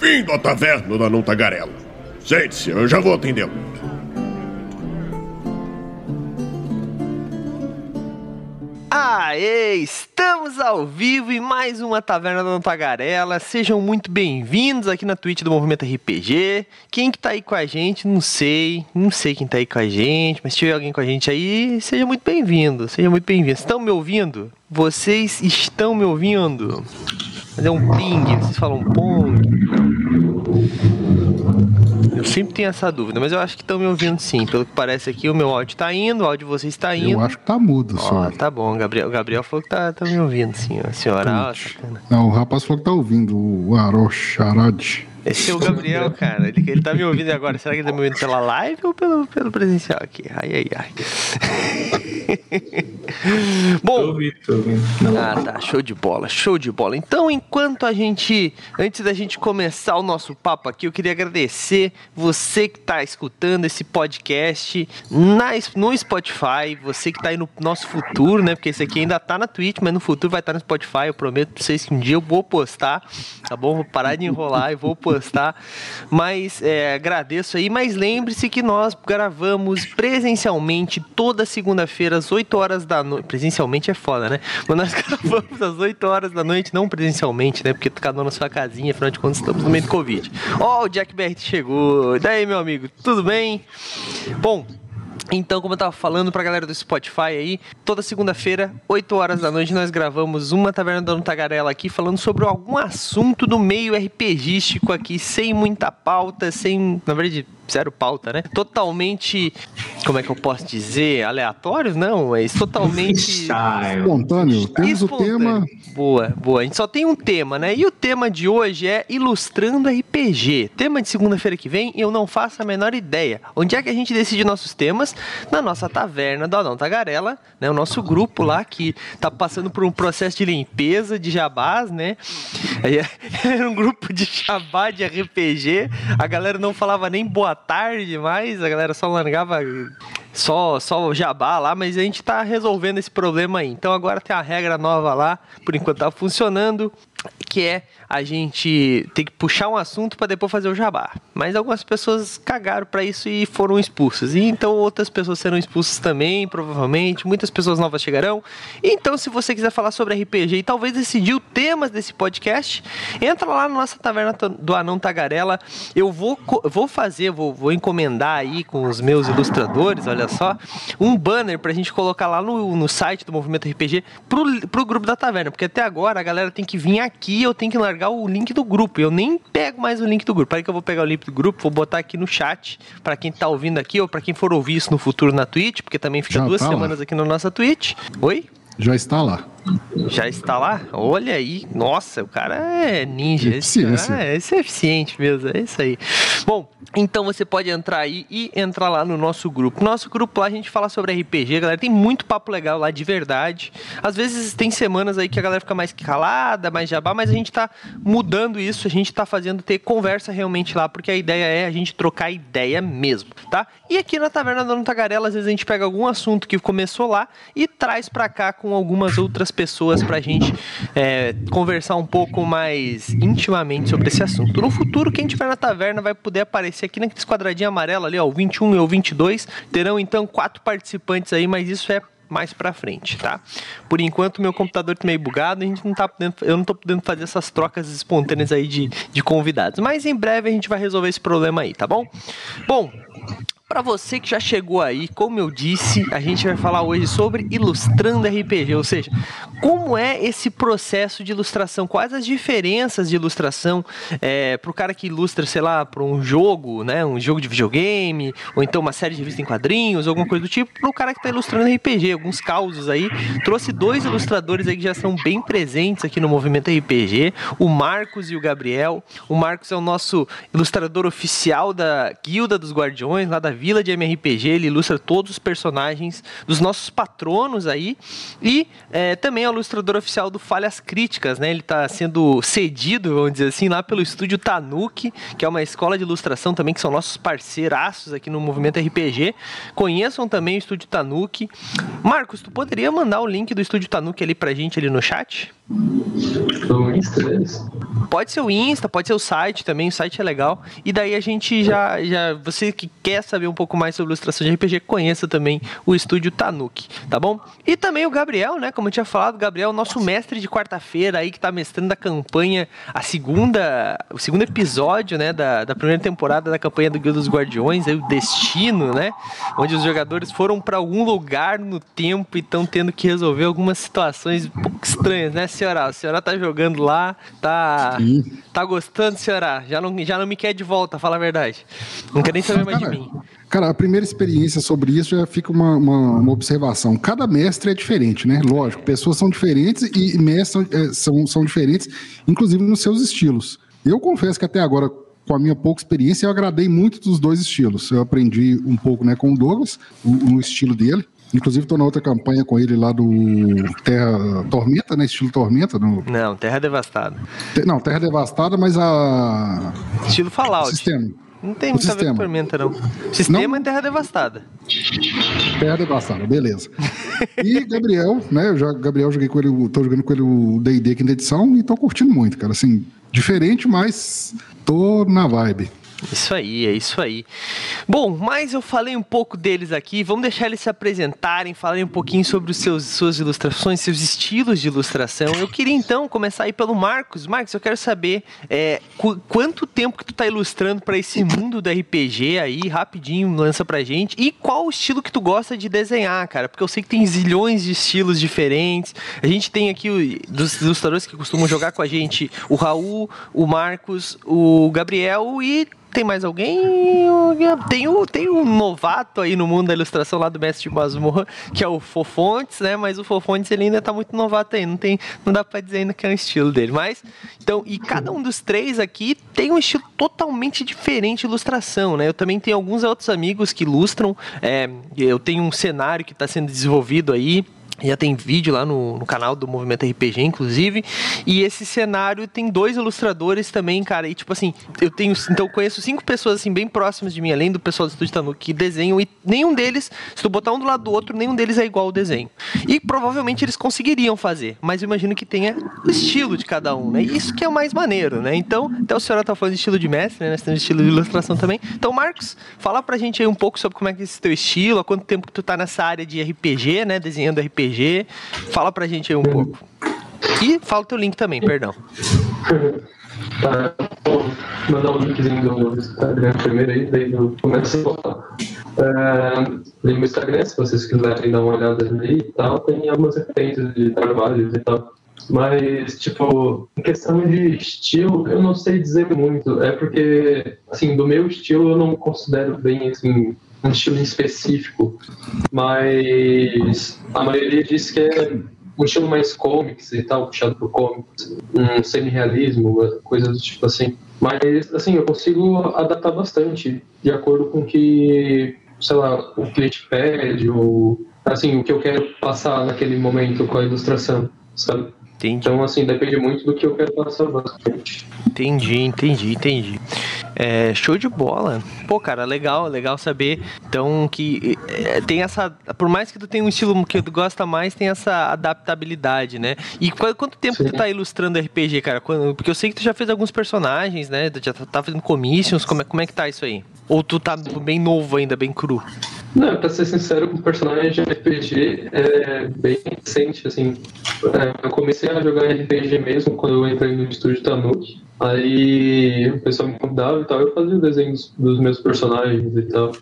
Bem-vindo à taverna da Não Tagarela. Sente-se, eu já vou atendê-lo. Aê, estamos ao vivo em mais uma Taverna da Tagarela. Sejam muito bem-vindos aqui na Twitch do Movimento RPG. Quem que tá aí com a gente, não sei. Não sei quem tá aí com a gente, mas se tiver alguém com a gente aí, seja muito bem-vindo. Seja muito bem-vindo. Estão me ouvindo? Vocês estão me ouvindo? Fazer um ping, vocês falam pong. Eu sempre tenho essa dúvida, mas eu acho que estão me ouvindo sim. Pelo que parece aqui, o meu áudio tá indo, o áudio de vocês está indo. Eu acho que tá mudo, Ó, senhor. tá bom, Gabriel. O Gabriel falou que tá, tá me ouvindo, sim. A senhora, ó, sacana. Não, o rapaz falou que tá ouvindo o Arocharad. Esse é o Gabriel, cara. Ele, ele tá me ouvindo agora. Será que ele tá me ouvindo pela live ou pelo, pelo presencial aqui? Ai, ai, ai. Tô Bom, ouvindo, tô ouvindo. Ah, tá. Show de bola, show de bola. Então, enquanto a gente. Antes da gente começar o nosso papo aqui, eu queria agradecer você que tá escutando esse podcast na, no Spotify, você que tá aí no nosso futuro, né? Porque esse aqui ainda tá na Twitch, mas no futuro vai estar no Spotify. Eu prometo pra vocês que um dia eu vou postar, tá bom? Vou parar de enrolar e vou postar. Mas é, agradeço aí. Mas lembre-se que nós gravamos presencialmente toda segunda-feira às 8 horas da noite. Presencialmente é foda, né? Mas nós gravamos às 8 horas da noite, não presencialmente, né? Porque cada um na sua casinha, afinal de contas estamos no meio do Covid. Ó, o Jack BRT chegou. E daí, meu amigo, tudo bem? Bom, então, como eu tava falando pra galera do Spotify aí, toda segunda-feira, 8 horas da noite, nós gravamos uma Taverna da Tagarela aqui, falando sobre algum assunto do meio RPGístico aqui, sem muita pauta, sem, na verdade, zero pauta, né? Totalmente, como é que eu posso dizer? Aleatório? Não, mas totalmente... Ensaio. Espontâneo, temos o Espontâneo. tema. Boa, boa. A gente só tem um tema, né? E o tema de hoje é Ilustrando RPG. Tema de segunda-feira que vem, eu não faço a menor ideia. Onde é que a gente decide nossos temas? Na nossa taverna do Adão Tagarela, né? O nosso grupo lá que tá passando por um processo de limpeza de jabás, né? Era um grupo de jabá de RPG. A galera não falava nem boa tarde mais, a galera só largava só, só jabá lá, mas a gente tá resolvendo esse problema aí. Então agora tem a regra nova lá, por enquanto tá funcionando, que é a gente ter que puxar um assunto para depois fazer o jabá. Mas algumas pessoas cagaram para isso e foram expulsas. E então outras pessoas serão expulsas também, provavelmente. Muitas pessoas novas chegarão. Então, se você quiser falar sobre RPG e talvez decidir o tema desse podcast, entra lá na nossa taverna do Anão Tagarela. Eu vou, vou fazer, vou, vou encomendar aí com os meus ilustradores, olha só, um banner pra gente colocar lá no, no site do Movimento RPG pro, pro grupo da taverna. Porque até agora a galera tem que vir aqui, eu tenho que largar o link do grupo. Eu nem pego mais o link do grupo. Aí que eu vou pegar o link do grupo, vou botar aqui no chat pra quem tá ouvindo aqui ou pra quem for ouvir isso no futuro na Twitch, porque também fica Já duas tá lá. semanas aqui na nossa Twitch. Oi? Já está lá. Já está lá? Olha aí. Nossa, o cara é ninja. Esse, cara, é, esse é eficiente mesmo. É isso aí. Bom, então você pode entrar aí e entrar lá no nosso grupo. Nosso grupo lá a gente fala sobre RPG, galera. Tem muito papo legal lá de verdade. Às vezes tem semanas aí que a galera fica mais calada, mais jabá, mas a gente tá mudando isso. A gente tá fazendo ter conversa realmente lá, porque a ideia é a gente trocar ideia mesmo, tá? E aqui na Taverna do Tagarela, às vezes a gente pega algum assunto que começou lá e traz pra cá com algumas outras pessoas pra gente é, conversar um pouco mais intimamente sobre esse assunto. No futuro, quem tiver na taverna vai poder aparecer aqui naquele quadradinho amarelo ali, ó, o 21 e o 22. Terão então quatro participantes aí, mas isso é mais pra frente, tá? Por enquanto, meu computador tá meio bugado, a gente não tá podendo, eu não tô podendo fazer essas trocas espontâneas aí de, de convidados. Mas em breve a gente vai resolver esse problema aí, tá bom? Bom, Pra você que já chegou aí, como eu disse, a gente vai falar hoje sobre ilustrando RPG, ou seja, como é esse processo de ilustração, quais as diferenças de ilustração é, pro cara que ilustra, sei lá, para um jogo, né, um jogo de videogame, ou então uma série de revista em quadrinhos, alguma coisa do tipo, pro cara que tá ilustrando RPG, alguns causos aí. Trouxe dois ilustradores aí que já são bem presentes aqui no movimento RPG, o Marcos e o Gabriel. O Marcos é o nosso ilustrador oficial da Guilda dos Guardiões, lá da Vila de MRPG, ele ilustra todos os personagens dos nossos patronos aí. E é, também é o ilustrador oficial do Falhas Críticas, né? Ele está sendo cedido, vamos dizer assim, lá pelo estúdio Tanuki, que é uma escola de ilustração também, que são nossos parceiraços aqui no movimento RPG. Conheçam também o estúdio Tanuki. Marcos, tu poderia mandar o link do estúdio Tanuki ali pra gente ali no chat? Estrelas. Pode ser o Insta, pode ser o site também, o site é legal. E daí a gente já, já você que quer saber um pouco mais sobre ilustração de RPG, conheça também o estúdio Tanuki, tá bom? E também o Gabriel, né? Como eu tinha falado, o Gabriel, nosso mestre de quarta-feira aí que tá mestrando a campanha, a segunda, o segundo episódio, né, da, da primeira temporada da campanha do Guilda dos Guardiões, aí o Destino, né? Onde os jogadores foram para algum lugar no tempo e estão tendo que resolver algumas situações um pouco estranhas, né, senhora? A senhora tá jogando lá, tá Sim. tá gostando, senhora? Já não, já não me quer de volta, fala a verdade. Não quer nem saber mais de mim. Cara, a primeira experiência sobre isso já fica uma, uma, uma observação. Cada mestre é diferente, né? Lógico, pessoas são diferentes e mestres são, é, são, são diferentes, inclusive nos seus estilos. Eu confesso que até agora, com a minha pouca experiência, eu agradei muito dos dois estilos. Eu aprendi um pouco né, com o Douglas, no estilo dele. Inclusive, estou na outra campanha com ele lá do Terra Tormenta, né? Estilo Tormenta. No, Não, Terra Devastada. te- não, Terra Devastada, mas a. Estilo Fallout. sistema. Não tem muito a ver com sistema. Tormenta, não. Sistema Não? é Terra Devastada. Terra Devastada, beleza. E Gabriel, né? Eu já, Gabriel, joguei com ele, tô jogando com ele o DD quinta edição e tô curtindo muito, cara. Assim, diferente, mas tô na vibe. Isso aí, é isso aí. Bom, mas eu falei um pouco deles aqui. Vamos deixar eles se apresentarem, falarem um pouquinho sobre os seus suas ilustrações, seus estilos de ilustração. Eu queria então começar aí pelo Marcos. Marcos, eu quero saber é, qu- quanto tempo que tu tá ilustrando para esse mundo do RPG aí, rapidinho, lança pra gente. E qual o estilo que tu gosta de desenhar, cara? Porque eu sei que tem zilhões de estilos diferentes. A gente tem aqui o- dos ilustradores que costumam jogar com a gente, o Raul, o Marcos, o Gabriel e tem mais alguém? Tem o, tem um novato aí no mundo da ilustração lá do Mestre de Masmorra, que é o Fofontes, né? Mas o Fofontes ele ainda tá muito novato aí, não, tem, não dá pra dizer ainda que é um estilo dele. Mas, então, e cada um dos três aqui tem um estilo totalmente diferente de ilustração, né? Eu também tenho alguns outros amigos que ilustram, é, eu tenho um cenário que está sendo desenvolvido aí, já tem vídeo lá no, no canal do Movimento RPG, inclusive. E esse cenário tem dois ilustradores também, cara. E tipo assim, eu tenho. Então eu conheço cinco pessoas assim, bem próximas de mim, além do pessoal do Estúdio Tanuki, que desenham. E nenhum deles, se tu botar um do lado do outro, nenhum deles é igual ao desenho. E provavelmente eles conseguiriam fazer. Mas eu imagino que tenha o estilo de cada um, né? Isso que é o mais maneiro, né? Então, até o senhor tá falando de estilo de mestre, né? Nós temos estilo de ilustração também. Então, Marcos, fala pra gente aí um pouco sobre como é que é esse teu estilo, há quanto tempo que tu tá nessa área de RPG, né? Desenhando RPG. Fala pra gente aí um pouco. E fala o teu link também, perdão. Tá, vou mandar o linkzinho do Instagram primeiro aí, daí eu começo a falar. É, tem meu Instagram, se vocês quiserem dar uma olhada ali e tal, tem algumas referências de trabalhos e tal. Mas, tipo, em questão de estilo, eu não sei dizer muito. É porque, assim, do meu estilo eu não considero bem, assim, um estilo específico. Mas a maioria diz que é um estilo mais comics e tal, puxado por comics, um semi-realismo, coisas do tipo assim. Mas, assim, eu consigo adaptar bastante de acordo com que, sei lá, o cliente pede, ou, assim, o que eu quero passar naquele momento com a ilustração, sabe? Entendi, Então, assim, depende muito do que eu quero passar bastante. entendi, entendi, entendi. É, show de bola. Pô, cara, legal, legal saber. Então, que é, tem essa. Por mais que tu tenha um estilo que tu gosta mais, tem essa adaptabilidade, né? E qu- quanto tempo Sim. tu tá ilustrando RPG, cara? Quando- porque eu sei que tu já fez alguns personagens, né? Tu já tá- tá fazendo commissions. Como é, como é que tá isso aí? Ou tu tá bem novo ainda, bem cru? Não, pra ser sincero, o personagem de RPG é bem recente, assim. É, eu comecei a jogar RPG mesmo quando eu entrei no estúdio Tanuki. Aí o pessoal me convidava e tal, eu fazia desenhos dos meus personagens e tal.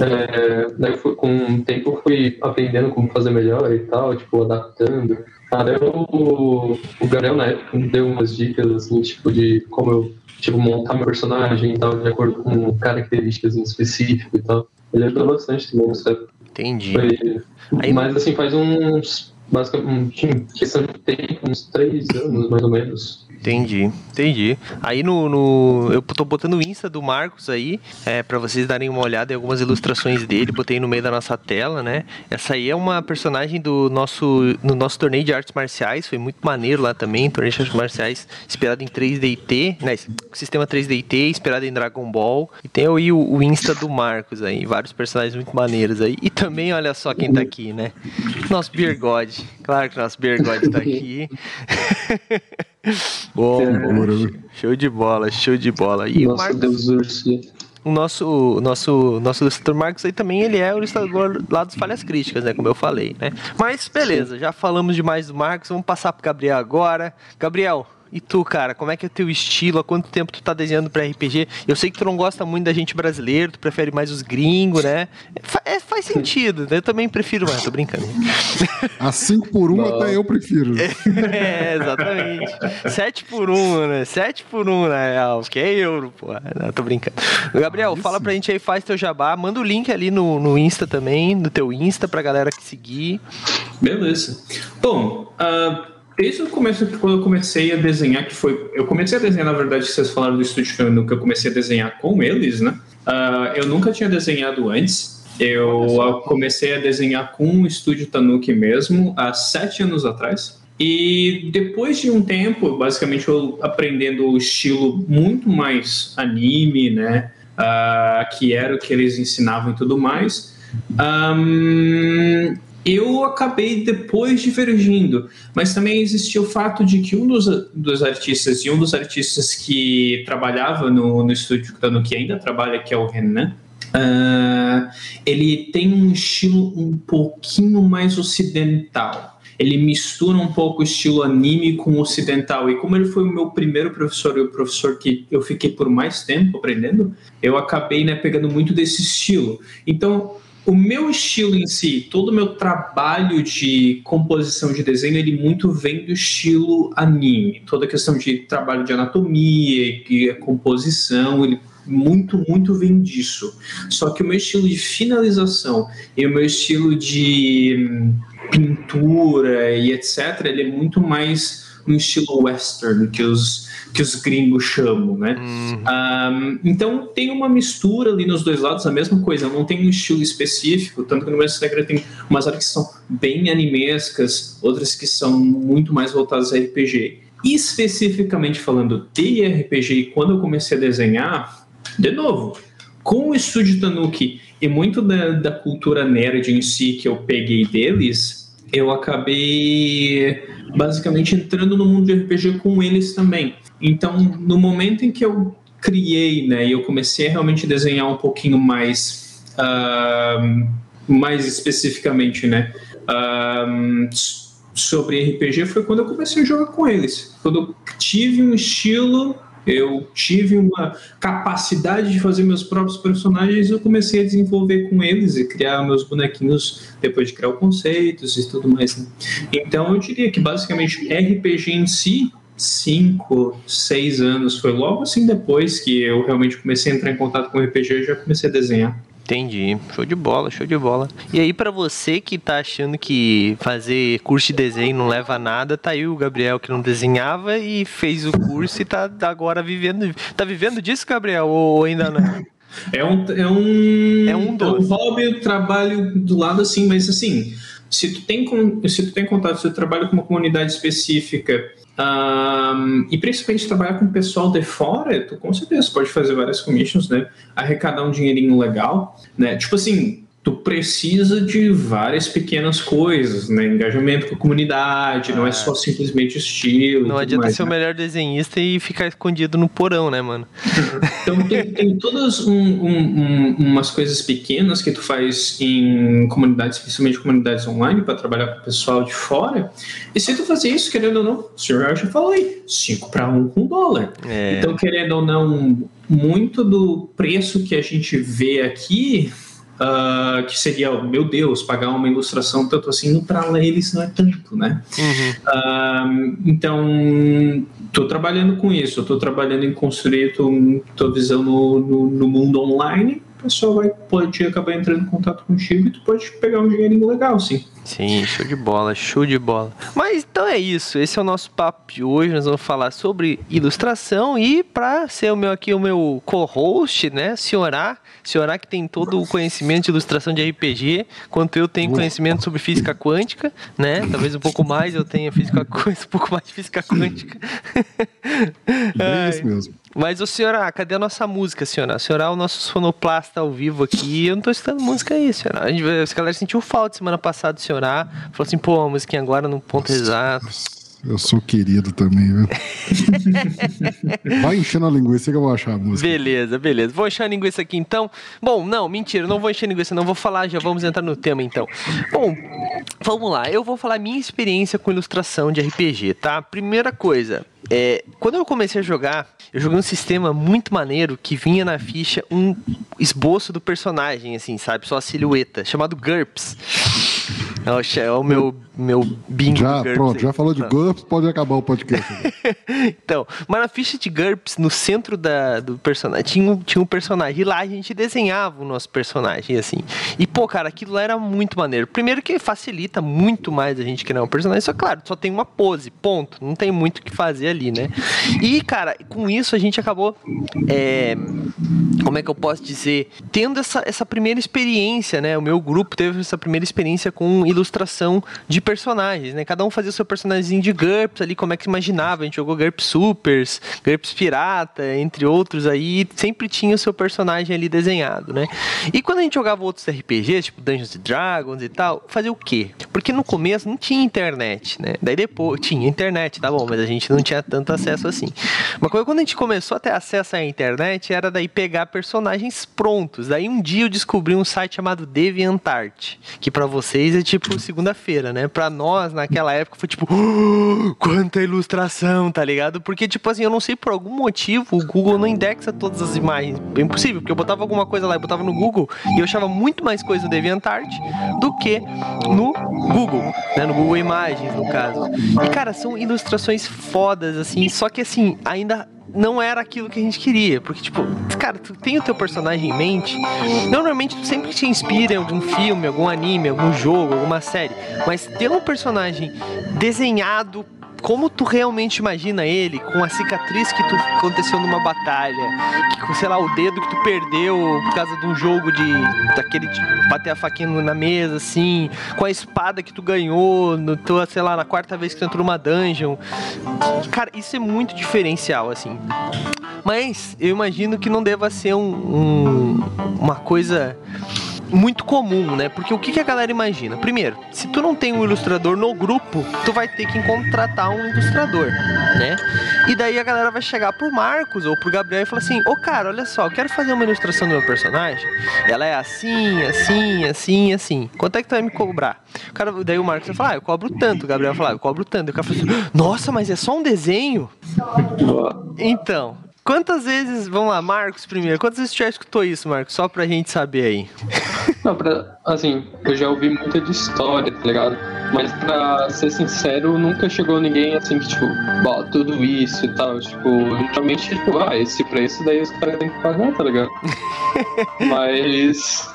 É, daí fui- com o tempo eu fui aprendendo como fazer melhor e tal, tipo, adaptando. Até o, o Gabriel na época me deu umas dicas assim, tipo, de como eu tipo, montar meu personagem e tal, de acordo com características em específico e tal. Ele ajudou bastante também, sabe? Entendi. Foi... Aí- Mas assim, faz uns. Basicamente, questão de tempo, uns três anos mais ou menos. Entendi, entendi. Aí no, no- Eu tô botando o Insta do Marcos aí, é, para vocês darem uma olhada em algumas ilustrações dele, botei no meio da nossa tela, né? Essa aí é uma personagem do nosso. No nosso torneio de artes marciais, foi muito maneiro lá também, torneio de artes marciais inspirado em 3DT, né? Sistema 3DT, inspirado em Dragon Ball. E tem aí o, o Insta do Marcos aí, vários personagens muito maneiros aí. E também, olha só quem tá aqui, né? Nosso Beer God. Claro que nosso Beer God tá aqui. Bom, show de bola, show de bola. E Nossa, o Marcos... Deus o nosso, o nosso, nosso ilustrador Marcos aí também, ele é o ilustrador lá dos Falhas Críticas, né? Como eu falei, né? Mas beleza, já falamos demais do Marcos, vamos passar pro Gabriel agora. Gabriel, e tu, cara, como é que é o teu estilo? Há quanto tempo tu tá desenhando pra RPG? Eu sei que tu não gosta muito da gente brasileiro, tu prefere mais os gringos, né? Fa é, faz sentido, né? eu também prefiro mais, tô brincando. A 5 por 1 um, até eu prefiro. É, exatamente. 7 por 1, um, né? 7 por 1 um, na real, que é euro, pô. Não, tô brincando. Gabriel, ah, fala pra gente aí, faz teu jabá, manda o link ali no, no Insta também, no teu Insta pra galera que seguir. Beleza. Bom, uh Desde o começo, quando eu comecei a desenhar, que foi. Eu comecei a desenhar, na verdade, vocês falaram do Estúdio Cano, que eu comecei a desenhar com eles, né? Uh, eu nunca tinha desenhado antes. Eu comecei a desenhar com o Estúdio Tanuki mesmo, há sete anos atrás. E depois de um tempo, basicamente eu aprendendo o estilo muito mais anime, né? Uh, que era o que eles ensinavam e tudo mais. Um, eu acabei depois divergindo, mas também existia o fato de que um dos, dos artistas e um dos artistas que trabalhava no, no estúdio no que ainda trabalha, que é o Renan, uh, ele tem um estilo um pouquinho mais ocidental. Ele mistura um pouco o estilo anime com o ocidental. E como ele foi o meu primeiro professor e o professor que eu fiquei por mais tempo aprendendo, eu acabei né, pegando muito desse estilo. Então, o meu estilo em si, todo o meu trabalho de composição de desenho, ele muito vem do estilo anime. Toda a questão de trabalho de anatomia e composição, ele muito, muito vem disso. Só que o meu estilo de finalização e o meu estilo de hum, pintura e etc., ele é muito mais um estilo western que os que os gringos chamam, né? Uhum. Um, então tem uma mistura ali nos dois lados, a mesma coisa, não tem um estilo específico, tanto que no Mestre Negra tem umas áreas que são bem animescas, outras que são muito mais voltadas a RPG. Especificamente falando de RPG, quando eu comecei a desenhar, de novo, com o estúdio Tanuki e muito da, da cultura nerd em si que eu peguei deles, eu acabei basicamente entrando no mundo de RPG com eles também. Então, no momento em que eu criei, né, e eu comecei a realmente desenhar um pouquinho mais, uh, mais especificamente, né, uh, sobre RPG, foi quando eu comecei a jogar com eles. Quando eu tive um estilo eu tive uma capacidade de fazer meus próprios personagens e eu comecei a desenvolver com eles e criar meus bonequinhos depois de criar os conceitos e tudo mais. Né? Então eu diria que basicamente RPG em si cinco, seis anos. Foi logo assim depois que eu realmente comecei a entrar em contato com RPG e já comecei a desenhar. Entendi. Show de bola, show de bola. E aí, para você que tá achando que fazer curso de desenho não leva a nada, tá aí o Gabriel que não desenhava e fez o curso e tá agora vivendo. Tá vivendo disso, Gabriel? Ou ainda não? É um, é um, é um, é um hobby, trabalho do lado assim, mas assim, se tu tem, se tu tem contato, se tu trabalha com uma comunidade específica um, e principalmente trabalhar com pessoal de fora, tu com certeza pode fazer várias commissions, né? Arrecadar um dinheirinho legal, né? Tipo assim, tu precisa de várias pequenas coisas, né? Engajamento com a comunidade, ah, não é só simplesmente estilo. Não adianta mais, ser né? o melhor desenhista e ficar escondido no porão, né, mano? então tem, tem todas um, um, um, umas coisas pequenas que tu faz em comunidades, especialmente comunidades online, para trabalhar com o pessoal de fora. E se tu fazer isso, querendo ou não, o senhor já falou aí, 5 para 1 com dólar. É. Então, querendo ou não, muito do preço que a gente vê aqui uh, que seria, meu Deus, pagar uma ilustração tanto assim, para eles não é tanto, né? Uhum. Uh, então, estou trabalhando com isso, estou trabalhando em construir tua visão no, no, no mundo online o pessoal vai, pode acabar entrando em contato contigo e tu pode pegar um dinheirinho legal, sim. Sim, show de bola, show de bola. Mas então é isso, esse é o nosso papo de hoje. Nós vamos falar sobre ilustração e para ser o meu aqui o meu co-host, né, senhorá, senhorá que tem todo o conhecimento de ilustração de RPG, quanto eu tenho conhecimento sobre física quântica, né? Talvez um pouco mais eu tenha física um pouco mais de física quântica. É isso mesmo. Mas o senhora, cadê a nossa música, senhora? A senhora é o nosso sonoplasta ao vivo aqui. Eu não tô escutando música aí, senhora. A galera sentiu falta semana passada, senhora. Falou assim, pô, a musiquinha agora no ponto exato. Eu sou querido também, viu? Vai enchendo a linguiça que eu vou achar a música. Beleza, beleza. Vou encher a linguiça aqui então. Bom, não, mentira, não vou encher a linguiça, não vou falar, já vamos entrar no tema então. Bom, vamos lá, eu vou falar minha experiência com ilustração de RPG, tá? Primeira coisa, é, quando eu comecei a jogar, eu joguei um sistema muito maneiro que vinha na ficha um esboço do personagem, assim, sabe? Só a silhueta, chamado GURPS. É o, é o meu, meu bingo Já, pronto, aí. já falou de Não. GURPS, pode acabar o podcast. então, mas na ficha de GURPS, no centro da, do personagem, tinha, um- tinha um personagem. E lá a gente desenhava o nosso personagem, assim. E, pô, cara, aquilo lá era muito maneiro. Primeiro que facilita muito mais a gente criar um personagem. Só, claro, só tem uma pose, ponto. Não tem muito o que fazer ali, né? E, cara, com isso a gente acabou. é, como é que eu posso dizer? Tendo essa, essa primeira experiência, né? O meu grupo teve essa primeira experiência com ilustração de personagens, né? Cada um fazia o seu personagemzinho de GURPS ali, como é que imaginava. A gente jogou GURPS Supers, GURPS Pirata, entre outros aí. Sempre tinha o seu personagem ali desenhado, né? E quando a gente jogava outros RPGs, tipo Dungeons Dragons e tal, fazia o quê? Porque no começo não tinha internet, né? Daí depois tinha internet, tá bom, mas a gente não tinha tanto acesso assim. Mas quando a gente começou a ter acesso à internet, era daí pegar personagens prontos. Daí um dia eu descobri um site chamado DeviantArt, que pra vocês é tipo segunda-feira, né? Pra nós, naquela época, foi tipo, "Oh, quanta ilustração, tá ligado? Porque, tipo assim, eu não sei por algum motivo, o Google não indexa todas as imagens. É impossível, porque eu botava alguma coisa lá, eu botava no Google e eu achava muito mais coisa no DeviantArt do que no Google, né? No Google Imagens, no caso. E, cara, são ilustrações fodas, assim, só que, assim, ainda não era aquilo que a gente queria. Porque, tipo, cara, tu tem o teu personagem em mente. Normalmente tu sempre te inspira em algum filme, algum anime, algum jogo, alguma série. Mas ter um personagem desenhado como tu realmente imagina ele, com a cicatriz que tu aconteceu numa batalha, que, sei lá, o dedo que tu perdeu por causa de um jogo de daquele de bater a faquinha na mesa, assim, com a espada que tu ganhou, no tua, sei lá, na quarta vez que tu entrou numa dungeon. Cara, isso é muito diferencial, assim. Mas eu imagino que não deva ser um, um- uma coisa muito comum, né? Porque o que, que a galera imagina? Primeiro, se tu não tem um ilustrador no grupo, tu vai ter que contratar um ilustrador, né? E daí a galera vai chegar pro Marcos ou pro Gabriel e falar assim: Ô cara, olha só, eu quero fazer uma ilustração do meu personagem. Ela é assim, assim, assim, assim. Quanto é que tu vai me cobrar? O cara, daí o Marcos vai falar: ah, eu cobro tanto. O Gabriel vai falar: eu cobro tanto. O cara fala assim: nossa, mas é só um desenho? Então, quantas vezes, vamos lá, Marcos primeiro, quantas vezes tu já escutou isso, Marcos? Só pra gente saber aí. Não, pra, assim, eu já ouvi muita de história, tá ligado? Mas pra ser sincero, nunca chegou ninguém assim que, tipo, bó, tudo isso e tal. Tipo, geralmente, tipo, ah, esse preço daí os caras têm que pagar, tá ligado? mas.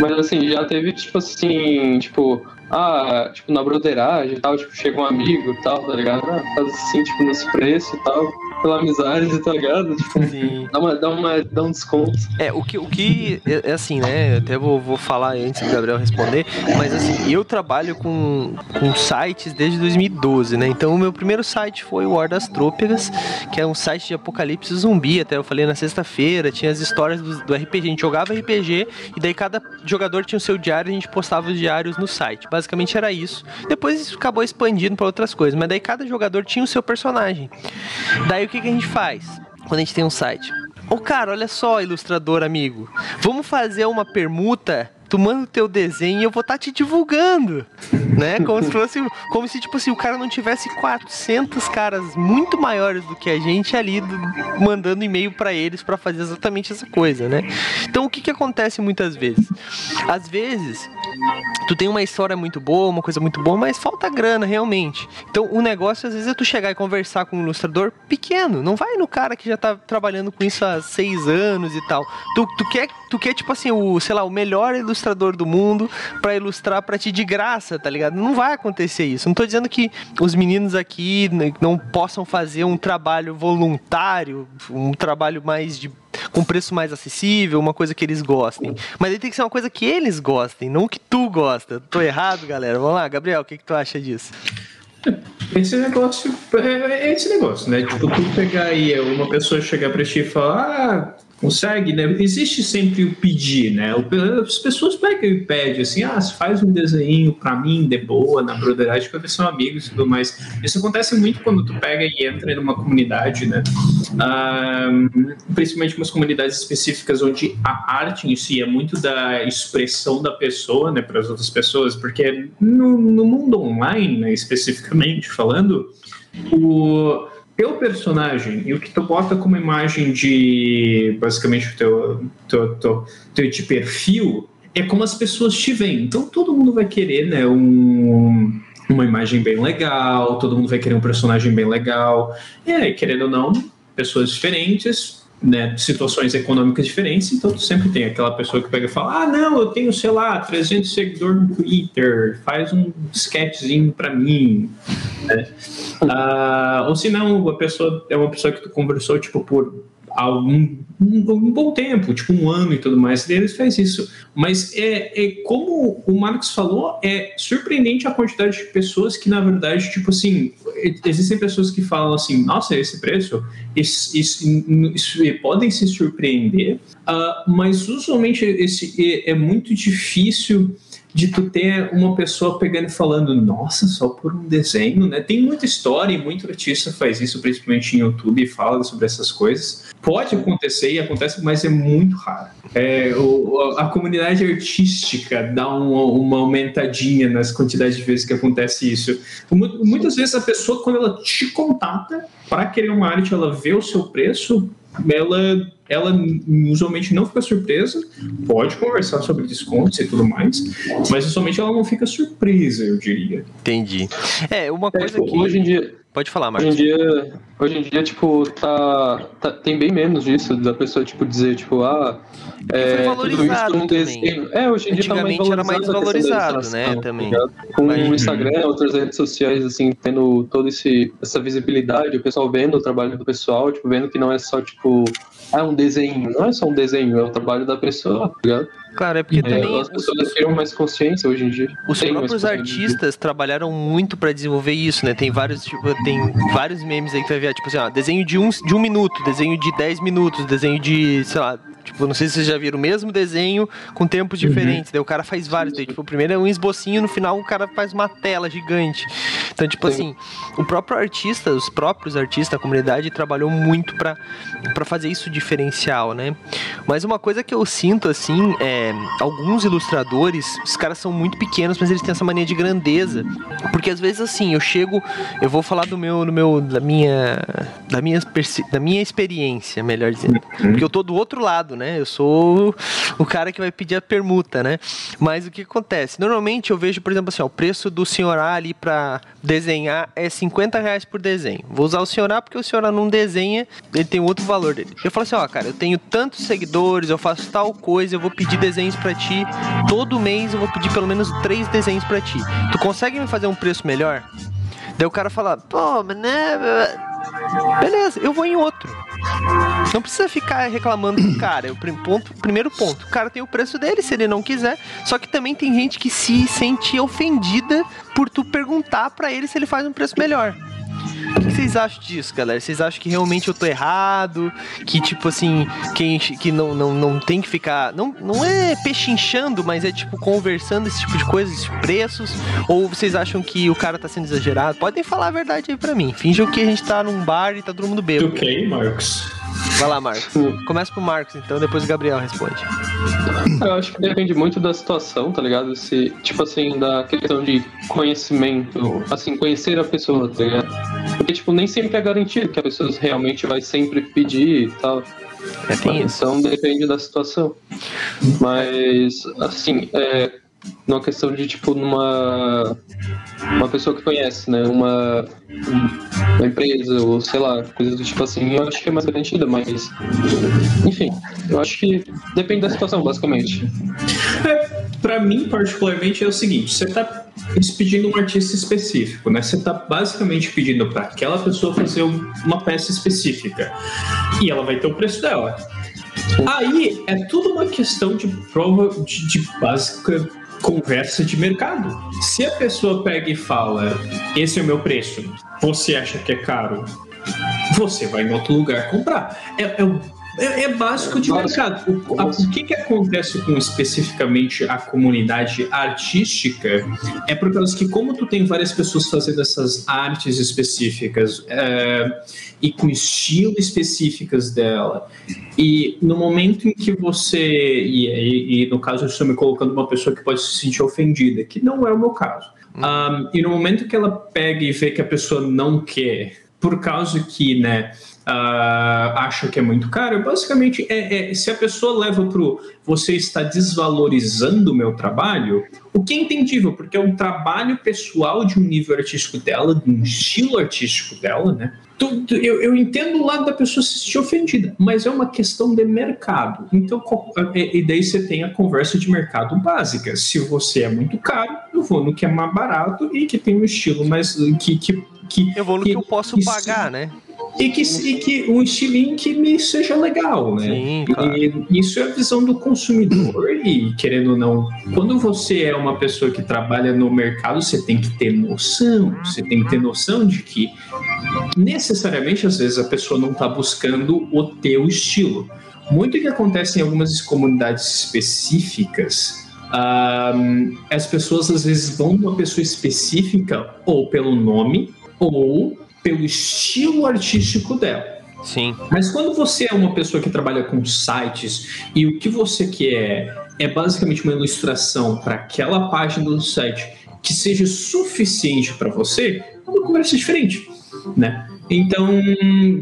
Mas assim, já teve, tipo assim, tipo, ah, tipo, na broderagem e tal, tipo, chega um amigo e tal, tá ligado? Ah, faz assim, tipo, nos preços e tal, pela amizade, tá ligado? Tipo, Sim. dá, uma, dá, uma, dá um desconto. É, o que, o que é, é assim, né? Eu até vou, vou falar antes do Gabriel responder, mas assim, eu trabalho com, com sites desde 2012, né? Então o meu primeiro site foi o War das Trôpegas, que é um site de apocalipse zumbi, até eu falei na sexta-feira, tinha as histórias do, do RPG, a gente jogava RPG e daí cada jogador tinha o seu diário e a gente postava os diários no site. Basicamente era isso. Depois isso acabou expandindo para outras coisas, mas daí cada jogador tinha o seu personagem. Daí o que, que a gente faz? Quando a gente tem um site, Ô cara, olha só, ilustrador amigo. Vamos fazer uma permuta. Tu manda o teu desenho e eu vou estar te divulgando, né? Como se fosse, como se tipo assim, o cara não tivesse 400 caras muito maiores do que a gente ali do- mandando e-mail pra eles pra fazer exatamente essa coisa, né? Então o que que acontece muitas vezes? Às vezes tu tem uma história muito boa, uma coisa muito boa, mas falta grana realmente. Então o negócio às vezes é tu chegar e conversar com um ilustrador pequeno. Não vai no cara que já tá trabalhando com isso há seis anos e tal. Tu, tu quer, tu quer tipo assim o, sei lá, o melhor ilustrador do mundo pra ilustrar pra ti de graça, tá ligado? Não vai acontecer isso. Não tô dizendo que os meninos aqui não possam fazer um trabalho voluntário, um trabalho mais de com preço mais acessível, uma coisa que eles gostem. Mas aí tem que ser uma coisa que eles gostem, não que tu gosta. Tô errado, galera? Vamos lá, Gabriel, o que, que tu acha disso? Esse negócio é é esse negócio, né? Tipo, tu pegar aí uma pessoa chegar pra ti e falar, ah, consegue, né? Existe sempre o pedir, né? As pessoas pegam e pedem assim, ah, faz um desenho para mim, de boa, na broderagem, porque são amigos e tudo mais. Isso acontece muito quando tu pega e entra numa comunidade, né? Ah, principalmente umas comunidades específicas onde a arte em si é muito da expressão da pessoa, né, para as outras pessoas, porque no, no mundo online, né, especificamente falando, o teu personagem e o que tu bota como imagem de basicamente o teu, teu, teu, teu de perfil é como as pessoas te veem. Então todo mundo vai querer, né, um, uma imagem bem legal, todo mundo vai querer um personagem bem legal. E aí, querendo ou não, pessoas diferentes, né, situações econômicas diferentes, então tu sempre tem aquela pessoa que pega e fala: "Ah, não, eu tenho, sei lá, 300 seguidores no Twitter, faz um sketchzinho para mim". Né? Ah, ou se não, a pessoa é uma pessoa que tu conversou tipo por algum um, um, bom tempo, tipo um ano e tudo mais, eles faz isso. Mas é, é como o Marcos falou, é surpreendente a quantidade de pessoas que, na verdade, tipo assim, existem pessoas que falam assim, nossa, esse preço, isso, isso, isso podem se surpreender, uh, mas usualmente esse, é, é muito difícil de tu ter uma pessoa pegando e falando, nossa, só por um desenho, né? Tem muita história e muito artista faz isso, principalmente em YouTube, e fala sobre essas coisas. Pode acontecer e acontece, mas é muito raro. É, o, a comunidade artística dá uma, uma, aumentadinha nas quantidades de vezes que acontece isso. Muitas vezes a pessoa, quando ela te contata para querer uma arte, ela vê o seu preço, ela ela usualmente não fica surpresa, pode conversar sobre descontos e tudo mais, mas usualmente ela não fica surpresa, eu diria. Entendi. É, uma é, coisa é, que. Hoje em dia. Pode falar, Marcos. Hoje em dia, hoje em dia tipo, tá, tá, tem bem menos disso, da pessoa, tipo, dizer, tipo, ah. É, tudo isso não. É, hoje em dia tá Antigamente tá era mais valorizado, né? Tá também. Com o Instagram, outras redes sociais, assim, tendo toda esse, essa visibilidade, o pessoal vendo o trabalho do pessoal, tipo, vendo que não é só, tipo, é um desenho, não é só um desenho, é o trabalho da pessoa, tá ligado? Claro, é porque é, também. As pessoas criam mais consciência hoje em dia. Os tem próprios artistas trabalharam muito para desenvolver isso, né? Tem vários, tipo, tem vários memes aí que vai ver, tipo assim, ó, desenho de um, de um minuto, desenho de 10 minutos, desenho de, sei lá, Tipo, não sei se vocês já viram o mesmo desenho com tempos uhum. diferentes. Daí o cara faz vários. Daí, tipo, o primeiro é um esbocinho, no final o cara faz uma tela gigante. Então, tipo Sim. assim, o próprio artista, os próprios artistas, a comunidade trabalhou muito para fazer isso diferencial, né? Mas uma coisa que eu sinto, assim, é alguns ilustradores, os caras são muito pequenos, mas eles têm essa mania de grandeza. Porque às vezes, assim, eu chego, eu vou falar do meu, do meu da minha, da minha, da minha experiência, melhor dizendo. Uhum. Porque eu tô do outro lado, né? Eu sou o cara que vai pedir a permuta, né? Mas o que acontece? Normalmente eu vejo, por exemplo, assim, ó, o preço do senhor A ali para desenhar é 50 reais por desenho. Vou usar o senhor A porque o senhor A não desenha, ele tem outro valor dele. Eu falo assim, ó, cara, eu tenho tantos seguidores, eu faço tal coisa, eu vou pedir desenhos para ti. Todo mês eu vou pedir pelo menos três desenhos para ti. Tu consegue me fazer um preço melhor? Daí o cara fala, pô, mas né. Beleza, eu vou em outro. Não precisa ficar reclamando do cara. É o ponto, primeiro ponto. O cara tem o preço dele, se ele não quiser. Só que também tem gente que se sente ofendida por tu perguntar para ele se ele faz um preço melhor. O que vocês acham disso, galera? Vocês acham que realmente eu tô errado? Que, tipo assim, quem, que não, não, não tem que ficar. Não, não é pechinchando, mas é tipo conversando esse tipo de coisas, esses preços? Ou vocês acham que o cara tá sendo exagerado? Podem falar a verdade aí pra mim. Finjam que a gente tá num bar e tá todo mundo bêbado. Ok, Marcos. Vai lá, Marcos. Começa pro Marcos, então, depois o Gabriel responde. Eu acho que depende muito da situação, tá ligado? Se, tipo assim, da questão de conhecimento, assim, conhecer a pessoa, tá ligado? Porque, tipo, nem sempre é garantido que a pessoa realmente vai sempre pedir e tal. É, tem isso. Então depende da situação. Mas, assim, é, numa questão de, tipo, numa. Uma pessoa que conhece, né? Uma, uma empresa, ou sei lá, coisas do tipo assim, eu acho que é mais garantida, mas. Enfim, eu acho que depende da situação, basicamente. É, pra mim, particularmente, é o seguinte: você tá pedindo um artista específico, né? Você tá basicamente pedindo para aquela pessoa fazer uma peça específica. E ela vai ter o preço dela. Aí é tudo uma questão de prova de, de básica conversa de mercado. Se a pessoa pega e fala, esse é o meu preço, você acha que é caro, você vai em outro lugar comprar. É, é É, é básico de mercado. O, o que, que acontece com especificamente a comunidade artística é por causa que, como tu tem várias pessoas fazendo essas artes específicas é, e com estilo específicas dela, e no momento em que você, e, e, e no caso eu estou me colocando uma pessoa que pode se sentir ofendida, que não é o meu caso, um, e no momento que ela pega e vê que a pessoa não quer, por causa que, né, uh, acha que é muito caro, basicamente é, é, se a pessoa leva para você está desvalorizando o meu trabalho, o que é entendível, porque é um trabalho pessoal de um nível artístico dela, de um estilo artístico dela, né? Eu, eu entendo o lado da pessoa se sentir ofendida, mas é uma questão de mercado. Então, é, e daí você tem a conversa de mercado básica. Se você é muito caro, eu vou no que é mais barato e que tem um estilo mais. que, que, que Eu vou no que, que eu posso que pagar, se... né? e que, e que um estilinho que me seja legal, né? Sim, claro. E isso é a visão do consumidor e querendo ou não, quando você é uma pessoa que trabalha no mercado, você tem que ter noção, você tem que ter noção de que necessariamente às vezes a pessoa não está buscando o teu estilo. Muito que acontece em algumas comunidades específicas um, as pessoas às vezes vão numa pessoa específica ou pelo nome ou pelo estilo artístico dela. Sim. Mas quando você é uma pessoa que trabalha com sites e o que você quer é basicamente uma ilustração para aquela página do site que seja suficiente para você, é uma conversa diferente, né? Então,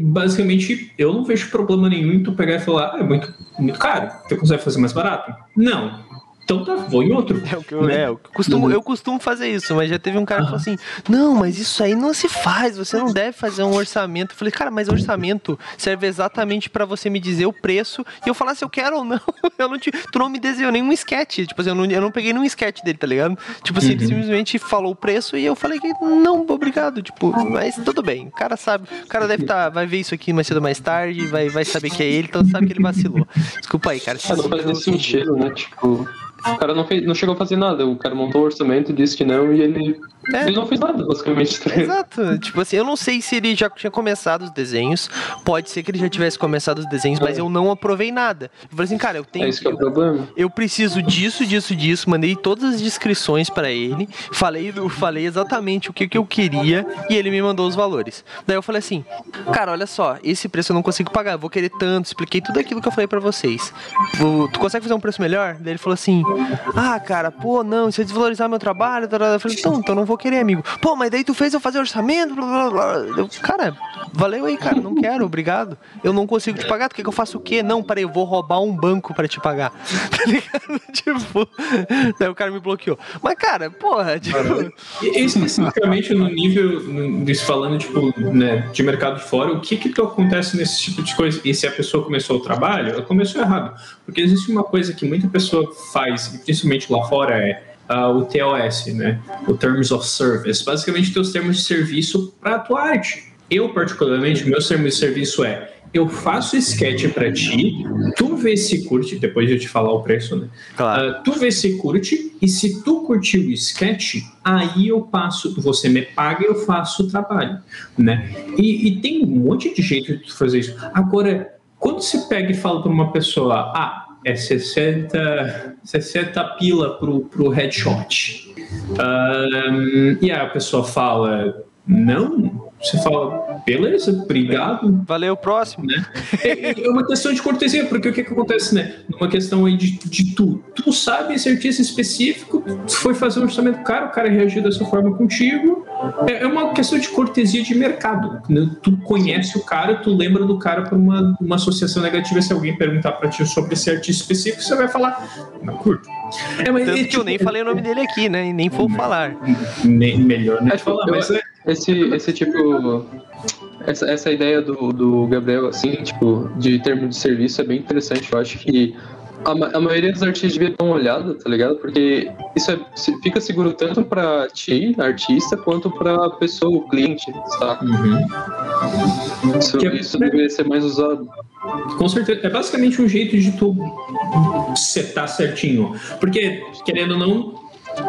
basicamente, eu não vejo problema nenhum em tu pegar e falar, ah, é muito, muito caro, você consegue fazer mais barato? Não, então tá, vou em outro. É o que eu, né? é, eu, costumo, eu costumo fazer isso, mas já teve um cara que falou assim: não, mas isso aí não se faz, você não deve fazer um orçamento. Eu falei, cara, mas orçamento serve exatamente para você me dizer o preço e eu falar se eu quero ou não. Eu não te, tu não me desenhou nenhum sketch. Tipo assim, eu não, eu não peguei nenhum sketch dele, tá ligado? Tipo assim, uhum. ele simplesmente falou o preço e eu falei que não, obrigado. Tipo, mas tudo bem. O cara sabe, o cara deve estar, tá, vai ver isso aqui mais cedo ou mais tarde, vai, vai saber que é ele, então sabe que ele vacilou. Desculpa aí, cara. É, não faz sentido, né? Tipo. O cara não, fez, não chegou a fazer nada. O cara montou o orçamento, disse que não e ele é. Ele não fez nada, basicamente. Tá Exato. Tipo assim, eu não sei se ele já tinha começado os desenhos. Pode ser que ele já tivesse começado os desenhos, mas é. eu não aprovei nada. Eu falei assim, cara, eu tenho. É isso que é o problema. Eu preciso disso, disso, disso. Mandei todas as descrições para ele. Falei, falei exatamente o que, que eu queria e ele me mandou os valores. Daí eu falei assim, cara, olha só, esse preço eu não consigo pagar, eu vou querer tanto. Expliquei tudo aquilo que eu falei para vocês. Tu consegue fazer um preço melhor? Daí ele falou assim, ah, cara, pô, não, isso é desvalorizar meu trabalho. Eu falei, então, então não vou querer, amigo. Pô, mas daí tu fez eu fazer orçamento, blá, blá, blá. Eu, cara, valeu aí, cara, não quero, obrigado. Eu não consigo te pagar, tu quer que eu faça o quê? Não, peraí, eu vou roubar um banco pra te pagar. Tá ligado? tipo, daí o cara me bloqueou. Mas, cara, porra, tipo... especificamente no nível, disso falando, tipo, né, de mercado fora, o que que acontece nesse tipo de coisa? E se a pessoa começou o trabalho, ela começou errado. Porque existe uma coisa que muita pessoa faz, principalmente lá fora, é uh, o TOS, né? O Terms of Service. Basicamente, tem os termos de serviço para a tua arte. Eu, particularmente, meu serviço é eu faço sketch para ti, tu vê se curte, depois de eu te falar o preço, né? Claro. Uh, tu vê se curte, e se tu curtiu o sketch, aí eu passo, você me paga e eu faço o trabalho, né? E, e, tem um monte de jeito de tu fazer isso. Agora, quando você pega e fala para uma pessoa, ah, é 60, 60 pila pro, pro headshot. Um, e aí a pessoa fala, não, você fala, beleza, obrigado. Valeu, próximo. Né? É, é, uma questão de cortesia, porque o que, que acontece, né? Numa questão aí de, de tu. Tu sabe esse artista específico, tu foi fazer um orçamento caro, o cara reagiu dessa forma contigo. É, é uma questão de cortesia de mercado. Né? Tu conhece o cara, tu lembra do cara por uma, uma associação negativa. Se alguém perguntar pra ti sobre esse artista específico, você vai falar, não curto. É, mas, Tanto é, tipo, que eu nem tipo, falei o nome dele aqui, né? E nem vou falar. Nem, melhor nem é, falar, mas é esse, esse tipo. Essa, essa ideia do, do Gabriel, assim, tipo, de termo de serviço é bem interessante. Eu acho que a, a maioria dos artistas devia dar uma olhada, tá ligado? Porque isso é, fica seguro tanto pra ti, artista, quanto pra pessoa, o cliente, tá? Uhum. Isso, é, isso deveria ser mais usado. Com certeza. É basicamente um jeito de tu setar certinho. Porque, querendo ou não,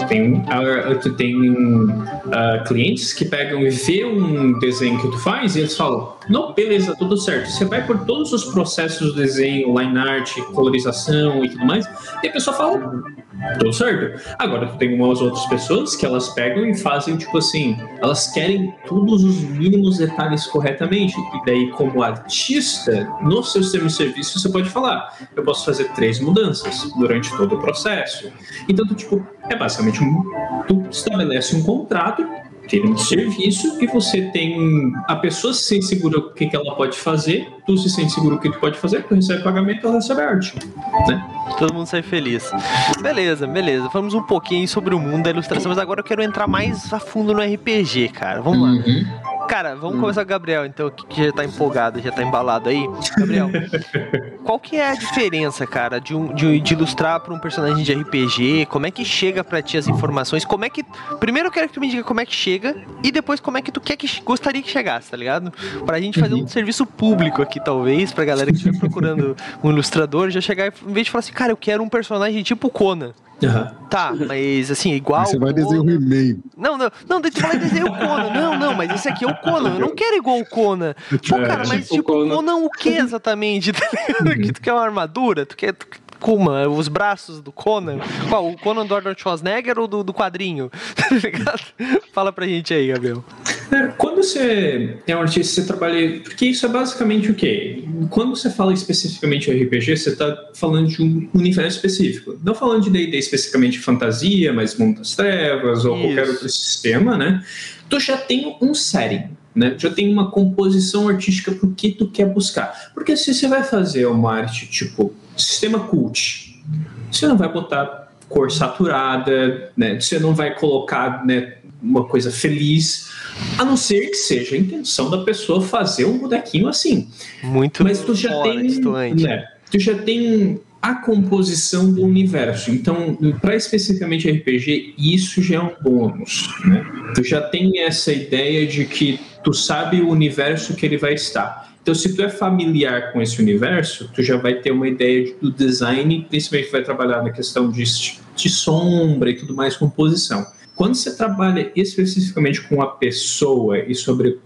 Tem, uh, tu tem uh, clientes que pegam e vê um desenho que tu faz e eles falam, não, beleza, tudo certo. Você vai por todos os processos do desenho, line art, colorização e tudo mais, e a pessoa fala, tudo certo. Agora tu tem umas outras pessoas que elas pegam e fazem, tipo assim, elas querem todos os mínimos detalhes corretamente. E daí, como artista, no seu serviço, você pode falar, eu posso fazer três mudanças durante todo o processo. Então, tu, tipo, é basicamente um, tu estabelece um contrato termo de serviço e você tem a pessoa se sente segura o que, que ela pode fazer, tu se sente seguro o que tu pode fazer, tu recebe pagamento, ela recebe arte, né? Todo mundo sai feliz. Beleza, beleza. Falamos um pouquinho sobre o mundo da ilustração, mas agora eu quero entrar mais a fundo no RPG, cara. Vamos lá. Uhum. Cara, vamos hum. começar com o Gabriel, então, que já tá empolgado, já tá embalado aí. Gabriel, qual que é a diferença, cara, de, um, de, de ilustrar para um personagem de RPG? Como é que chega para ti as informações? Como é que. Primeiro eu quero que tu me diga como é que chega e depois como é que tu quer que gostaria que chegasse, tá ligado? Pra gente fazer um uhum. serviço público aqui, talvez, pra galera que estiver procurando um ilustrador, já chegar em vez de falar assim, cara, eu quero um personagem tipo Conan. Uhum. Tá, mas assim, igual. Você vai desenhar um e-mail. Não, não, não, tu vai desenhar o Conan. Não, não, mas esse aqui é o Conan. Eu não quero igual o Conan. Pô, é, cara, mas tipo, tipo Conan. Conan o que exatamente? Tá uhum. Que tu quer uma armadura? Tu quer. Tu, Kuma, os braços do Conan. Qual? O Conan do Arnold Schwarzenegger ou do, do quadrinho? Tá Fala pra gente aí, Gabriel. É, quando você é um artista, você trabalha. Porque isso é basicamente o quê? Quando você fala especificamente RPG, você está falando de um universo específico. Não falando de DD especificamente fantasia, mas mundo das trevas ou isso. qualquer outro sistema, né? Tu já tem um setting. Né? Já tem uma composição artística pro que tu quer buscar. Porque se você vai fazer uma arte tipo sistema cult, você não vai botar cor saturada, né? Você não vai colocar né, uma coisa feliz, a não ser que seja a intenção da pessoa fazer um bonequinho assim. Muito Mas tu já tem, né, tu já tem a composição do universo. Então, para especificamente RPG, isso já é um bônus. Né? Tu já tem essa ideia de que tu sabe o universo que ele vai estar. Então, se tu é familiar com esse universo, tu já vai ter uma ideia do design, principalmente vai trabalhar na questão de, de sombra e tudo mais, composição. Quando você trabalha especificamente com a pessoa e sobre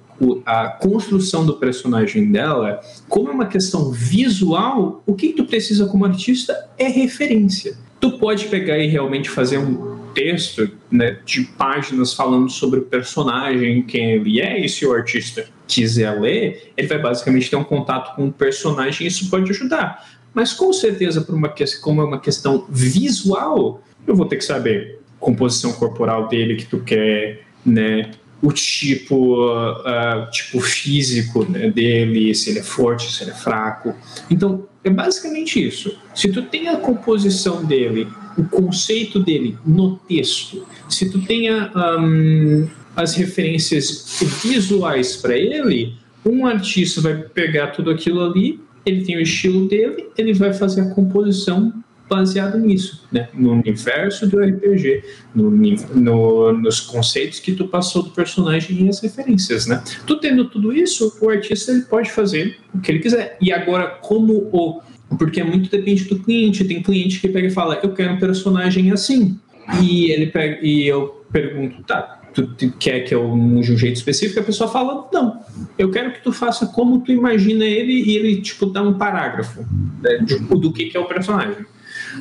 a construção do personagem dela, como é uma questão visual, o que tu precisa como artista é referência. Tu pode pegar e realmente fazer um texto né, de páginas falando sobre o personagem, quem ele é, e se o artista quiser ler, ele vai basicamente ter um contato com o personagem e isso pode ajudar. Mas com certeza, por uma, como é uma questão visual, eu vou ter que saber composição corporal dele que tu quer, né? O tipo, uh, tipo físico né, dele, se ele é forte, se ele é fraco. Então, é basicamente isso. Se tu tem a composição dele, o conceito dele no texto, se tu tenha um, as referências visuais para ele, um artista vai pegar tudo aquilo ali, ele tem o estilo dele, ele vai fazer a composição baseado nisso, né? no universo do RPG, no, no, nos conceitos que tu passou do personagem e as referências. Né? Tu tendo tudo isso, o artista ele pode fazer o que ele quiser. E agora, como o. Porque muito depende do cliente. Tem cliente que pega e fala: Eu quero um personagem assim. E ele pega, e eu pergunto: Tá, tu, quer que eu use um jeito específico, a pessoa fala, não, eu quero que tu faça como tu imagina ele e ele, tipo, dá um parágrafo né, de, do que, que é o personagem.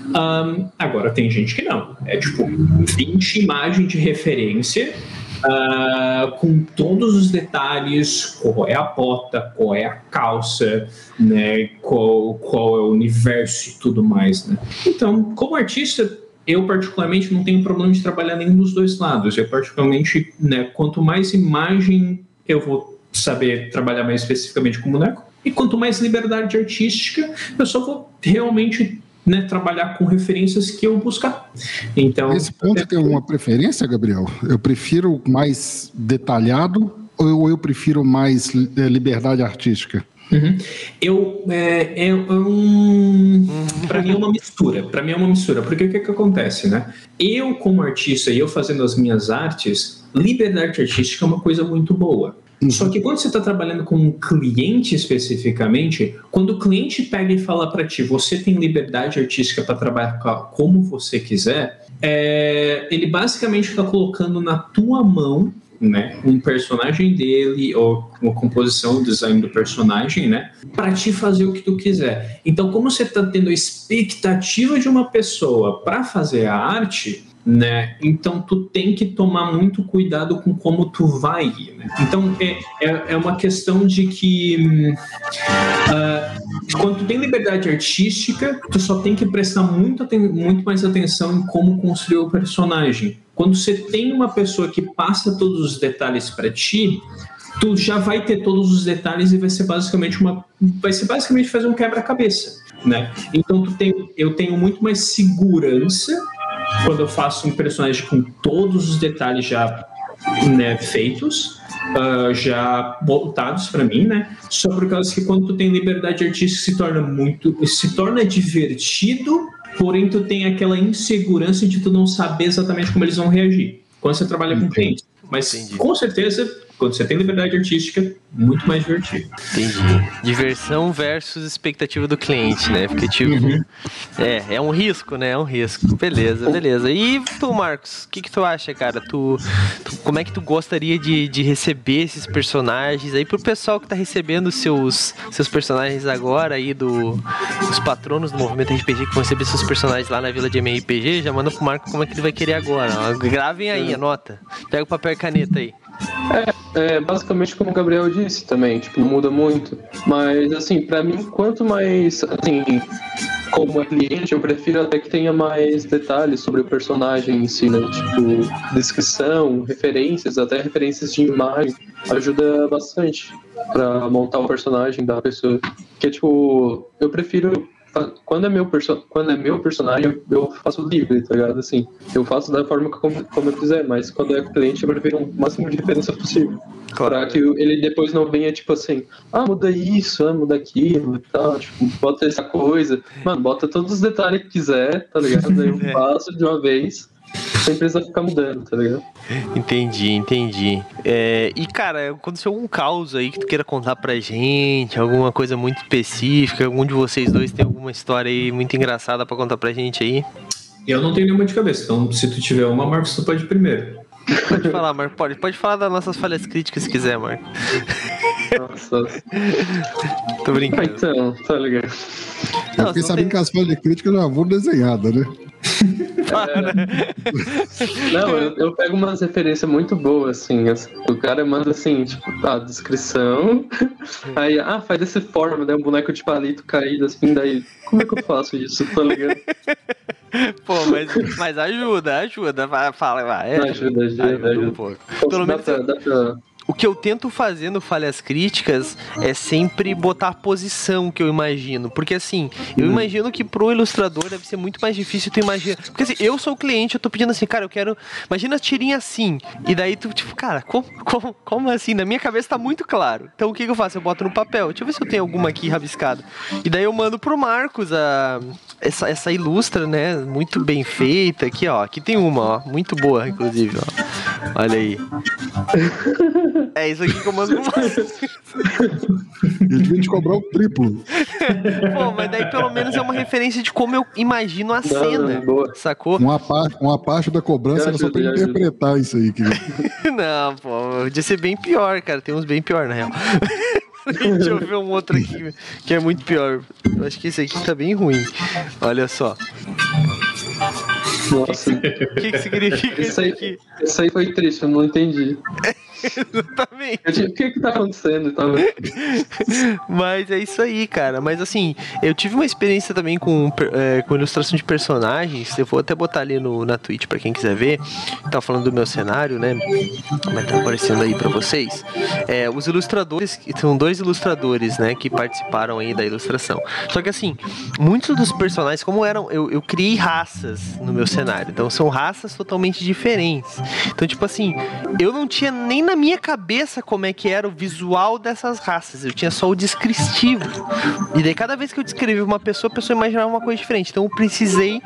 Um, agora, tem gente que não. É tipo 20 imagens de referência uh, com todos os detalhes: qual é a bota, qual é a calça, né, qual, qual é o universo e tudo mais. Né? Então, como artista, eu particularmente não tenho problema de trabalhar nenhum dos dois lados. Eu particularmente, né, quanto mais imagem eu vou saber trabalhar mais especificamente com boneco, e quanto mais liberdade artística, eu só vou realmente né, trabalhar com referências que eu buscar. Então, Nesse ponto é... tem uma preferência, Gabriel? Eu prefiro mais detalhado ou eu prefiro mais é, liberdade artística? Uhum. Eu é, é um para mim é uma mistura. Para mim é uma mistura. Porque o que, que acontece, né? Eu como artista e eu fazendo as minhas artes, liberdade artística é uma coisa muito boa. Uhum. Só que quando você está trabalhando com um cliente especificamente, quando o cliente pega e fala para ti, você tem liberdade artística para trabalhar como você quiser, é, ele basicamente está colocando na tua mão né, um personagem dele ou uma composição, o design do personagem, né, para te fazer o que tu quiser. Então, como você está tendo a expectativa de uma pessoa para fazer a arte, né? Então tu tem que tomar muito cuidado com como tu vai né? Então é, é, é, uma questão de que uh, quando tu tem liberdade artística, tu só tem que prestar muito, muito mais atenção em como construir o personagem. Quando você tem uma pessoa que passa todos os detalhes para ti, tu já vai ter todos os detalhes e vai ser basicamente uma vai ser basicamente fazer um quebra-cabeça, né? Então tu tem, eu tenho muito mais segurança quando eu faço um personagem com todos os detalhes já né, feitos, uh, já voltados para mim, né? Só por causa que quando tu tem liberdade artística se torna muito, se torna divertido, porém tu tem aquela insegurança de tu não saber exatamente como eles vão reagir quando você trabalha com clientes. Mas Entendi. com certeza quando você tem liberdade artística, muito mais divertido. Entendi. Diversão versus expectativa do cliente, né? Porque, tipo, uhum. é, é um risco, né? É um risco. Beleza, beleza. E tu, Marcos, o que, que tu acha, cara? Tu, tu, como é que tu gostaria de, de receber esses personagens aí pro pessoal que tá recebendo seus, seus personagens agora aí do os patronos do movimento RPG que vão receber seus personagens lá na Vila de MRPG? Já manda pro Marco como é que ele vai querer agora. Gravem aí, anota. Pega o papel e caneta aí. É, é, basicamente como o Gabriel disse também, tipo, não muda muito. Mas, assim, para mim, quanto mais, assim, como cliente, eu prefiro até que tenha mais detalhes sobre o personagem em si, né? Tipo, descrição, referências, até referências de imagem, ajuda bastante para montar o personagem da pessoa. Porque, tipo, eu prefiro quando é meu, perso quando é meu personagem, eu faço livre, tá ligado? Assim, eu faço da forma como, como eu quiser, mas quando é cliente, eu prefiro o máximo de referência possível. Claro. Pra que ele depois não venha, tipo assim, ah, muda isso, ah, muda aquilo e tal, tipo, bota essa coisa. Mano, bota todos os detalhes que quiser, tá ligado? Aí eu é. faço de uma vez sem precisar ficar mudando, tá ligado? Entendi, entendi. É, e cara, aconteceu algum caos aí que tu queira contar pra gente? Alguma coisa muito específica? Algum de vocês dois tem alguma história aí muito engraçada pra contar pra gente aí? Eu não tenho nenhuma de cabeça, então se tu tiver uma, Marcos, tu pode ir primeiro. Pode falar, Marco, pode. Pode falar das nossas falhas críticas se quiser, Marco. Nossa. Tô brincando. Ah, então, tá ligado. Não, eu fiquei sabendo tem... que as falhas críticas já vão desenhadas, né? É. Não, eu, eu, pego umas referências muito boas, assim, assim. O cara manda assim, tipo, a descrição. Aí, ah, faz dessa forma, né? Um boneco de palito caído, assim, daí. Como é que eu faço isso? Tá ligado? Pô, mas, mas ajuda, ajuda. Fala, vai. Ajuda, ajuda, ajuda. ajuda, ajuda. Um pouco. Pelo menos. Dá pra, dá pra o que eu tento fazer no Falhas Críticas é sempre botar a posição que eu imagino. Porque assim, eu uhum. imagino que pro ilustrador deve ser muito mais difícil tu imaginar. Porque assim, eu sou o cliente, eu tô pedindo assim, cara, eu quero. Imagina a tirinha assim. E daí tu, tipo, cara, como, como, como assim? Na minha cabeça tá muito claro. Então o que, que eu faço? Eu boto no papel. Deixa eu ver se eu tenho alguma aqui rabiscada. E daí eu mando pro Marcos a, essa, essa ilustra, né? Muito bem feita. Aqui, ó. Aqui tem uma, ó. Muito boa, inclusive, ó. Olha aí. É isso aqui que eu mando pro Ele devia te cobrar o triplo. Pô, mas daí pelo menos é uma referência de como eu imagino a cena. Não, sacou? Uma parte, uma parte da cobrança era só pra interpretar isso aí. Que... não, pô, podia ser bem pior, cara. Tem uns bem pior, na real. Deixa eu ver um outro aqui que é muito pior. Eu acho que esse aqui tá bem ruim. Olha só. Nossa. O que, que, significa isso, aí, aqui? Isso aí foi triste, eu não entendi. Exatamente. o que que tá acontecendo? Tá Mas é isso aí, cara. Mas assim, eu tive uma experiência também com, é, com ilustração de personagens. Eu vou até botar ali no, na Twitch pra quem quiser ver. Tá falando do meu cenário, né? Vai tá aparecendo aí pra vocês. É, os ilustradores, são dois ilustradores, né? Que participaram aí da ilustração. Só que assim, muitos dos personagens, como eram, eu, eu criei raças no meu cenário. Então são raças totalmente diferentes. Então, tipo assim, eu não tinha nem na minha cabeça como é que era o visual dessas raças. Eu tinha só o descritivo. E daí cada vez que eu descrevi uma pessoa, a pessoa imaginava uma coisa diferente. Então eu precisei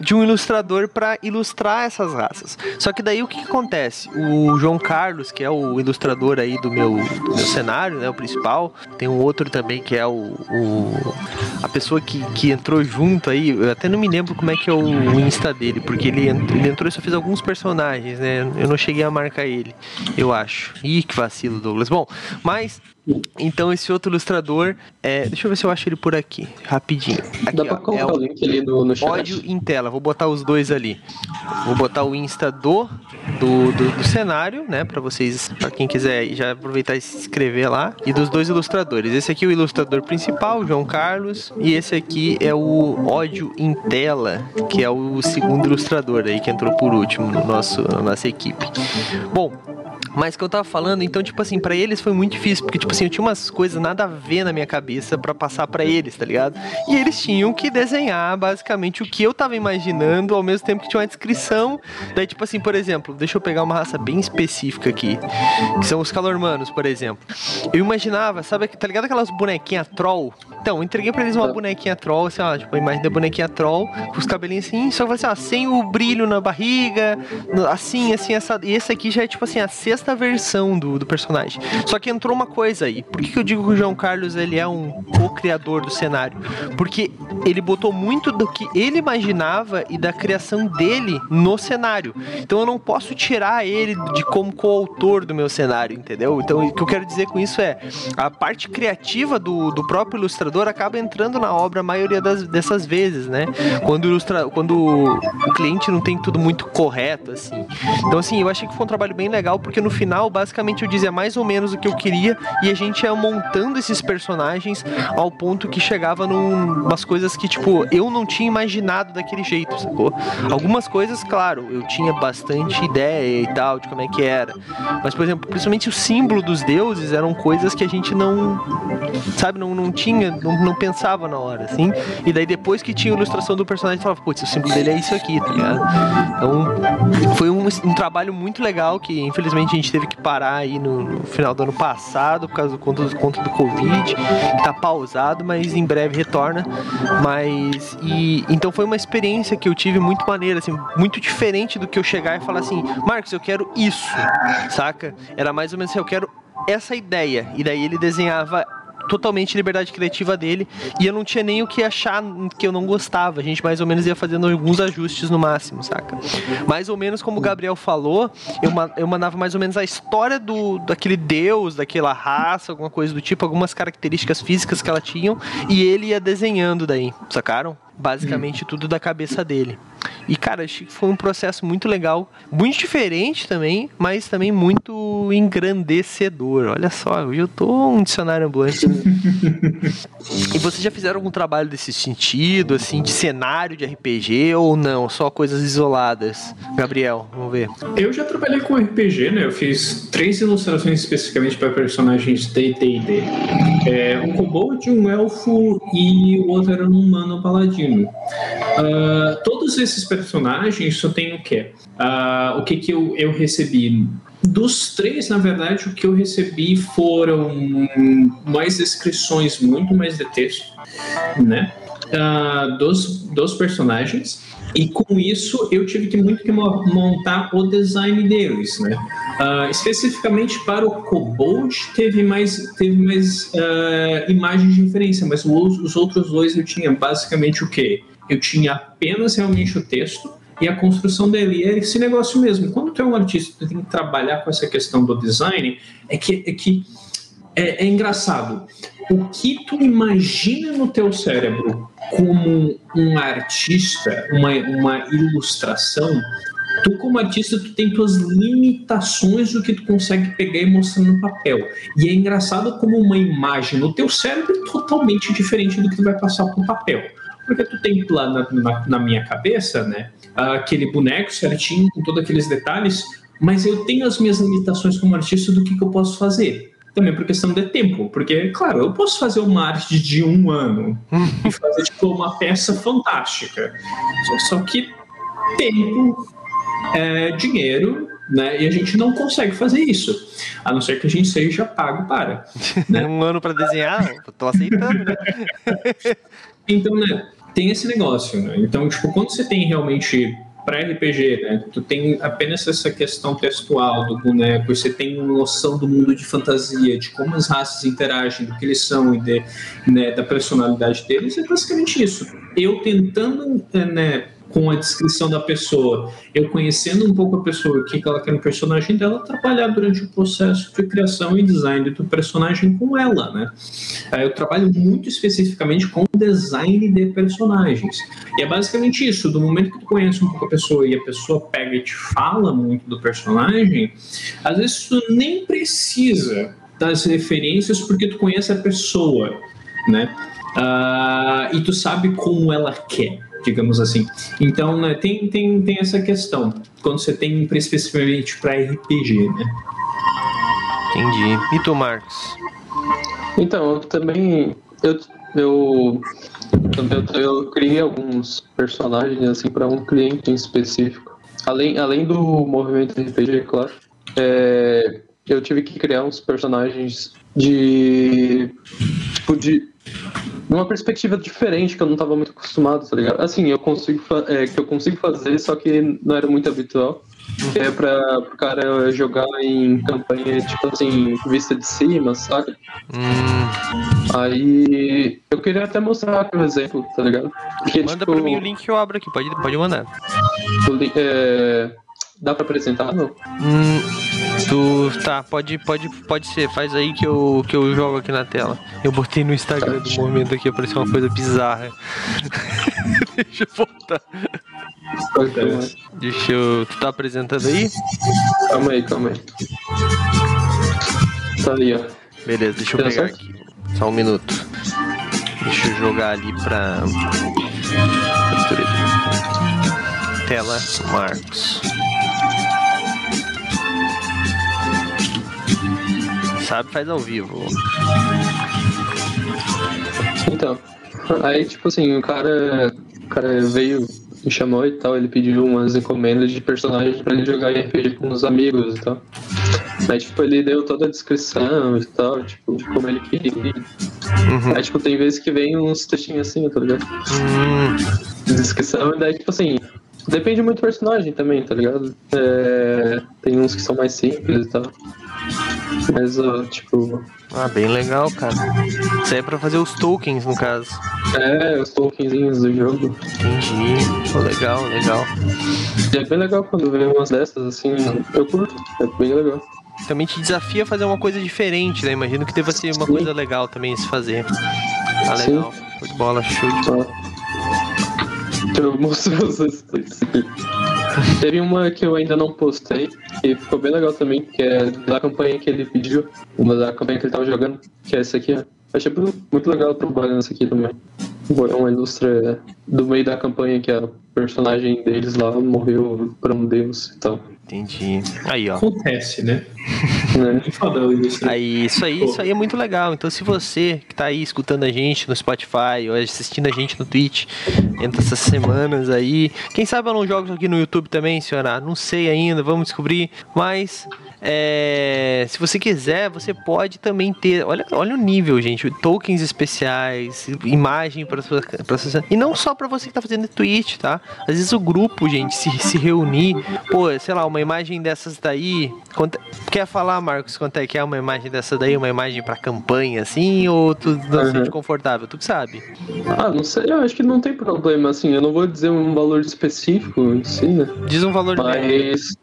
de um ilustrador para ilustrar essas raças. Só que daí o que, que, acontece? O João Carlos, que é o ilustrador aí do meu, do meu cenário, né, o principal, tem um outro também que é o, o a pessoa que, que entrou junto aí. Eu até não me lembro como é que é o, o Insta dele, porque ele, ele entrou e só fez alguns personagens, né? Eu não cheguei a marcar ele, eu acho. Ih, que vacilo, Douglas. Bom, mas então esse outro ilustrador, é, deixa eu ver se eu acho ele por aqui, rapidinho. Aqui, Dá pra colocar é o link ali no, no chat. Ódio em tela, vou botar os dois ali. Vou botar o Insta do, do, do, do cenário, né, para vocês, para quem quiser já aproveitar e se inscrever lá. E dos dois ilustradores. Esse aqui é o ilustrador principal, João Carlos, e esse aqui é o Ódio em tela, que é o segundo ilustrador aí que entrou por último no nosso, na nossa equipe. Bom, mas que eu tava falando, então, tipo assim, para eles foi muito difícil, porque, tipo assim, eu tinha umas coisas nada a ver na minha cabeça para passar para eles, tá ligado? E eles tinham que desenhar basicamente o que eu tava imaginando, ao mesmo tempo que tinha uma descrição. Daí, tipo assim, por exemplo, deixa eu pegar uma raça bem específica aqui, que são os calormanos, por exemplo. Eu imaginava, sabe, tá ligado aquelas bonequinhas troll? Então, eu entreguei pra eles uma bonequinha troll, assim, ó, tipo, a imagem da bonequinha troll, com os cabelinhos assim, só que assim, ó, sem o brilho na barriga, assim, assim, essa. E esse aqui já é, tipo assim, a sexta versão do, do personagem. Só que entrou uma coisa aí. Por que, que eu digo que o João Carlos ele é um co-criador do cenário? Porque ele botou muito do que ele imaginava e da criação dele no cenário. Então eu não posso tirar ele de como coautor do meu cenário, entendeu? Então o que eu quero dizer com isso é a parte criativa do, do próprio ilustrador acaba entrando na obra a maioria das, dessas vezes, né? Quando, ilustra, quando o cliente não tem tudo muito correto, assim. Então, assim, eu achei que foi um trabalho bem legal, porque no final, basicamente, eu dizia mais ou menos o que eu queria e a gente ia montando esses personagens ao ponto que chegava num, umas coisas que, tipo, eu não tinha imaginado daquele jeito, sacou? Algumas coisas, claro, eu tinha bastante ideia e tal de como é que era. Mas, por exemplo, principalmente o símbolo dos deuses eram coisas que a gente não, sabe, não, não tinha, não, não pensava na hora, assim. E daí depois que tinha a ilustração do personagem, falava, putz, o símbolo dele é isso aqui, tá ligado? Então, foi um, um trabalho muito legal que, infelizmente, a gente teve que parar aí no, no final do ano passado por causa do conto, do do Covid, tá pausado, mas em breve retorna. Mas e então foi uma experiência que eu tive muito maneira, assim, muito diferente do que eu chegar e falar assim, Marcos, eu quero isso, saca? Era mais ou menos assim, eu quero essa ideia. E daí ele desenhava totalmente liberdade criativa dele e eu não tinha nem o que achar que eu não gostava. A gente mais ou menos ia fazendo alguns ajustes no máximo, saca? Mais ou menos como o Gabriel falou, eu, eu mandava mais ou menos a história do daquele deus, daquela raça, alguma coisa do tipo, algumas características físicas que ela tinham e ele ia desenhando daí, sacaram? Basicamente hum. tudo da cabeça dele. E, cara, acho que foi um processo muito legal, muito diferente também, mas também muito engrandecedor. Olha só, eu tô um dicionário ambulante. e vocês já fizeram algum trabalho desse sentido, assim, de cenário de RPG ou não? Só coisas isoladas? Gabriel, vamos ver. Eu já trabalhei com RPG, né? Eu fiz três ilustrações especificamente para personagens D e D. É, um kobold, um elfo e o outro era um humano paladino. Uh, todos esses personagens só tem o quê? Uh, o que, que eu, eu recebi? Dos três, na verdade, o que eu recebi foram mais descrições, muito mais de texto, né? Uh, dos, dos personagens. E com isso eu tive que muito que montar o design deles, né? Uh, especificamente para o Kobold teve mais, teve mais uh, imagens de referência, mas os, os outros dois eu tinha basicamente o quê? Eu tinha apenas realmente o texto e a construção dele. E é esse negócio mesmo. Quando tu é um artista, tu tem que trabalhar com essa questão do design, é que é, que é, é engraçado. O que tu imagina no teu cérebro como um artista, uma, uma ilustração, tu como artista tu tem tuas limitações do que tu consegue pegar e mostrar no papel. E é engraçado como uma imagem no teu cérebro é totalmente diferente do que tu vai passar pro papel. Porque tu tem lá na, na, na minha cabeça, né, aquele boneco certinho, com todos aqueles detalhes, mas eu tenho as minhas limitações como artista do que, que eu posso fazer. Também por questão de tempo, porque, claro, eu posso fazer uma arte de um ano e fazer tipo, uma peça fantástica. Só que tempo, é, dinheiro né? E a gente não consegue fazer isso, a não ser que a gente seja pago para. Né? um ano para desenhar, tô aceitando, né? então, né, tem esse negócio, né? Então, tipo, quando você tem realmente para RPG, né? Tu tem apenas essa questão textual do boneco, você tem noção do mundo de fantasia, de como as raças interagem, do que eles são e de, né, da personalidade deles, é basicamente isso. Eu tentando né, com a descrição da pessoa, eu conhecendo um pouco a pessoa, o que ela quer no personagem dela, trabalhar durante o processo de criação e design do personagem com ela, né? Eu trabalho muito especificamente com design de personagens. E é basicamente isso, do momento que tu conhece um pouco a pessoa e a pessoa pega e te fala muito do personagem, às vezes tu nem precisa das referências porque tu conhece a pessoa, né? Uh, e tu sabe como ela quer digamos assim. Então, né, tem, tem, tem essa questão, quando você tem especificamente para RPG, né? Entendi. E tu, Marcos? Então, eu também. Eu, eu, eu, eu criei alguns personagens assim para um cliente em específico. Além, além do movimento RPG, claro. É, eu tive que criar uns personagens de. Tipo, de numa perspectiva diferente que eu não estava muito acostumado, tá ligado? Assim, eu consigo é, que eu consigo fazer, só que não era muito habitual. Que é pra o cara jogar em campanha, tipo assim, vista de cima, sabe? Hum. Aí eu queria até mostrar aqui um exemplo, tá ligado? Porque, Manda tipo, pra mim o link que eu abro aqui, pode, pode mandar. É, Dá pra apresentar, não? Hum, tu. Tá, pode, pode, pode ser. Faz aí que eu, que eu jogo aqui na tela. Eu botei no Instagram do momento aqui, apareceu uma coisa bizarra. Deixa eu voltar. Deixa eu. Tu tá apresentando aí? Calma aí, calma aí. Tá ali, ó. Beleza, deixa eu pegar aqui. Só um minuto. Deixa eu jogar ali pra. Tela Marcos. Sabe, faz ao vivo. Então, aí tipo assim, o cara, o cara veio, me chamou e tal, ele pediu umas encomendas de personagens pra ele jogar RPG com os amigos e tal. Aí, tipo, ele deu toda a descrição e tal, tipo, de como ele queria. Uhum. Aí, tipo, tem vezes que vem uns textinhos assim, tá ligado? Uhum. Descrição, e daí, tipo assim, depende muito do personagem também, tá ligado? É, tem uns que são mais simples e tal. Mas, ó, tipo. Ah, bem legal, cara. Isso aí é pra fazer os tokens, no caso. É, os tokenzinhos do jogo. Entendi. Pô, legal, legal. E é bem legal quando vem umas dessas, assim. Eu curto. É bem legal. Também te desafia a fazer uma coisa diferente, né? Imagino que deva ser uma Sim. coisa legal também se fazer. Ah, legal. Sim. bola, chute. Ah. Eu mostro vocês Teve uma que eu ainda não postei, e ficou bem legal também, que é da campanha que ele pediu, uma da campanha que ele tava jogando, que é essa aqui, ó. Achei muito legal trabalhar nessa aqui também. Foi uma ilustra do meio da campanha que a personagem deles lá morreu para um deus e tal. Entendi. Aí, ó. Acontece, né? É. Aí, isso aí, isso aí é muito legal. Então, se você que tá aí escutando a gente no Spotify ou assistindo a gente no Twitch entre essas semanas aí, quem sabe eu não jogo aqui no YouTube também, senhora? Não sei ainda, vamos descobrir. Mas é, se você quiser, você pode também ter. Olha, olha o nível, gente. Tokens especiais, imagem para sua, pra sua. E não só para você que está fazendo Twitch, tá? Às vezes o grupo, gente, se, se reunir. Pô, sei lá, uma imagem dessas daí. Quanto, quer falar, Marcos, quanto é que é uma imagem dessa daí? Uma imagem para campanha, assim? Ou tu não uhum. sente confortável? Tu que sabe? Ah, não sei. Eu acho que não tem problema, assim. Eu não vou dizer um valor específico em si, né? Diz um valor Mas.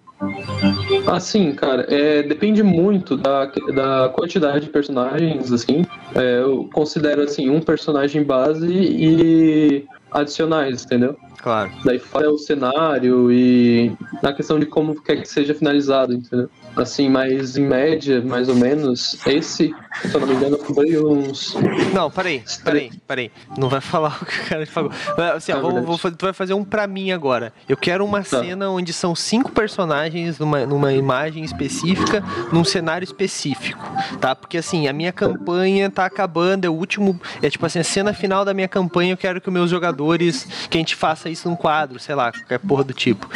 Assim, cara, é, depende muito da, da quantidade de personagens, assim. É, eu considero, assim, um personagem base e adicionais, entendeu? Claro. Daí fora o cenário e na questão de como quer que seja finalizado, entendeu? Assim, mas em média, mais ou menos, esse, se eu não me engano, foi uns. Não, peraí, peraí, peraí. Não vai falar o que o cara falou. Assim, ó, é vou, vou, tu vai fazer um pra mim agora. Eu quero uma tá. cena onde são cinco personagens numa, numa imagem específica, num cenário específico, tá? Porque assim, a minha campanha tá acabando, é o último. É tipo assim, a cena final da minha campanha, eu quero que os meus jogadores, que a gente faça isso num quadro, sei lá, qualquer porra do tipo.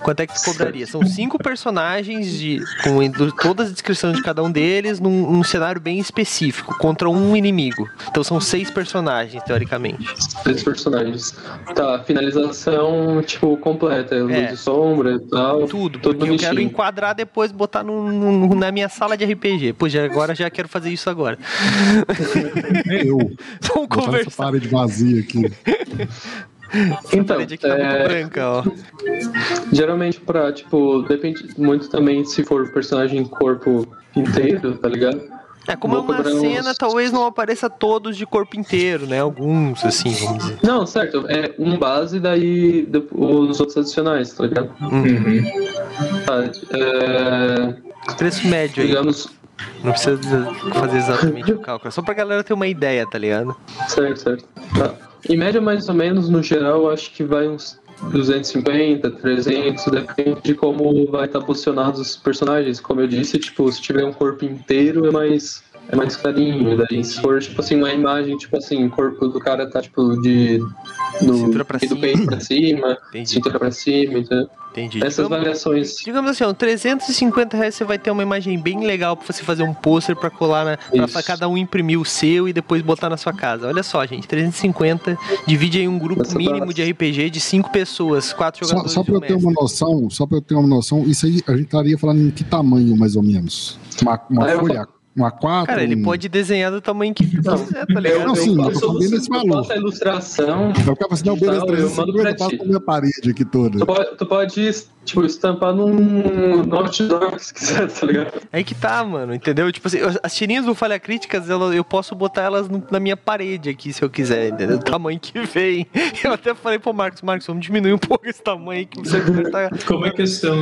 Quanto é que tu cobraria? São cinco personagens de, com todas as descrições de cada um deles num, num, cenário bem específico, contra um inimigo. Então são seis personagens, teoricamente. Seis personagens. Tá, finalização, tipo, completa. Luz é. de sombra e tal. Tudo, porque eu quero enquadrar depois, botar no, no, na minha sala de RPG. Pois já, agora já quero fazer isso agora. Eu. Vamos conversar. Essa parede vazia aqui. Então, tá é... branca, ó. Geralmente pra, tipo, depende muito também se for personagem corpo inteiro, tá ligado? É, como é uma cena, uns... talvez não apareça todos de corpo inteiro, né? Alguns, assim, vamos dizer. Não, certo. É um base, daí os outros adicionais, tá ligado? Uhum. Tá, é... Preço médio aí. Não precisa fazer exatamente o cálculo, é só pra galera ter uma ideia, tá ligado? Certo, certo. Tá. Em média, mais ou menos, no geral, acho que vai uns 250, 300, depende de como vai estar posicionados os personagens. Como eu disse, tipo, se tiver um corpo inteiro é mais é mais carinho. Daí se for, tipo assim, uma imagem, tipo assim, o corpo do cara tá, tipo, de. Do, cintura pra do cima. peito pra cima, Entendi. cintura pra cima, entendeu? Entendi. Essas digamos, variações. Digamos assim, ó, 350 reais você vai ter uma imagem bem legal pra você fazer um pôster pra colar na. Pra, pra, cada um imprimir o seu e depois botar na sua casa. Olha só, gente, 350 divide aí um grupo Essa mínimo de RPG de 5 pessoas, 4 jogadores. Só, só pra eu ter uma noção, só pra eu ter uma noção, isso aí a gente estaria falando em que tamanho, mais ou menos? Uma, uma ah, folha um A4. Cara, ele pode desenhar do tamanho que quiser, tá ligado? Não, sim, eu, eu tô bem nesse valor. a ilustração. Eu ficava assim, não, beleza, 350, eu passo a minha parede aqui toda. Tu pode, tu pode tipo, estampar num, outdoor se quiser, tá ligado? É que tá, mano, entendeu? Tipo assim, as tirinhas do Falha Críticas, eu, eu posso botar elas na minha parede aqui, se eu quiser, entendeu? O tamanho que vem. Eu até falei pro Marcos, Marcos, vamos diminuir um pouco esse tamanho que você tá... Como é questão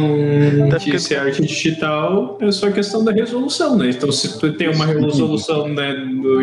tá de ser arte digital, é só questão da resolução, né? Então, se tu tem uma resolução, né,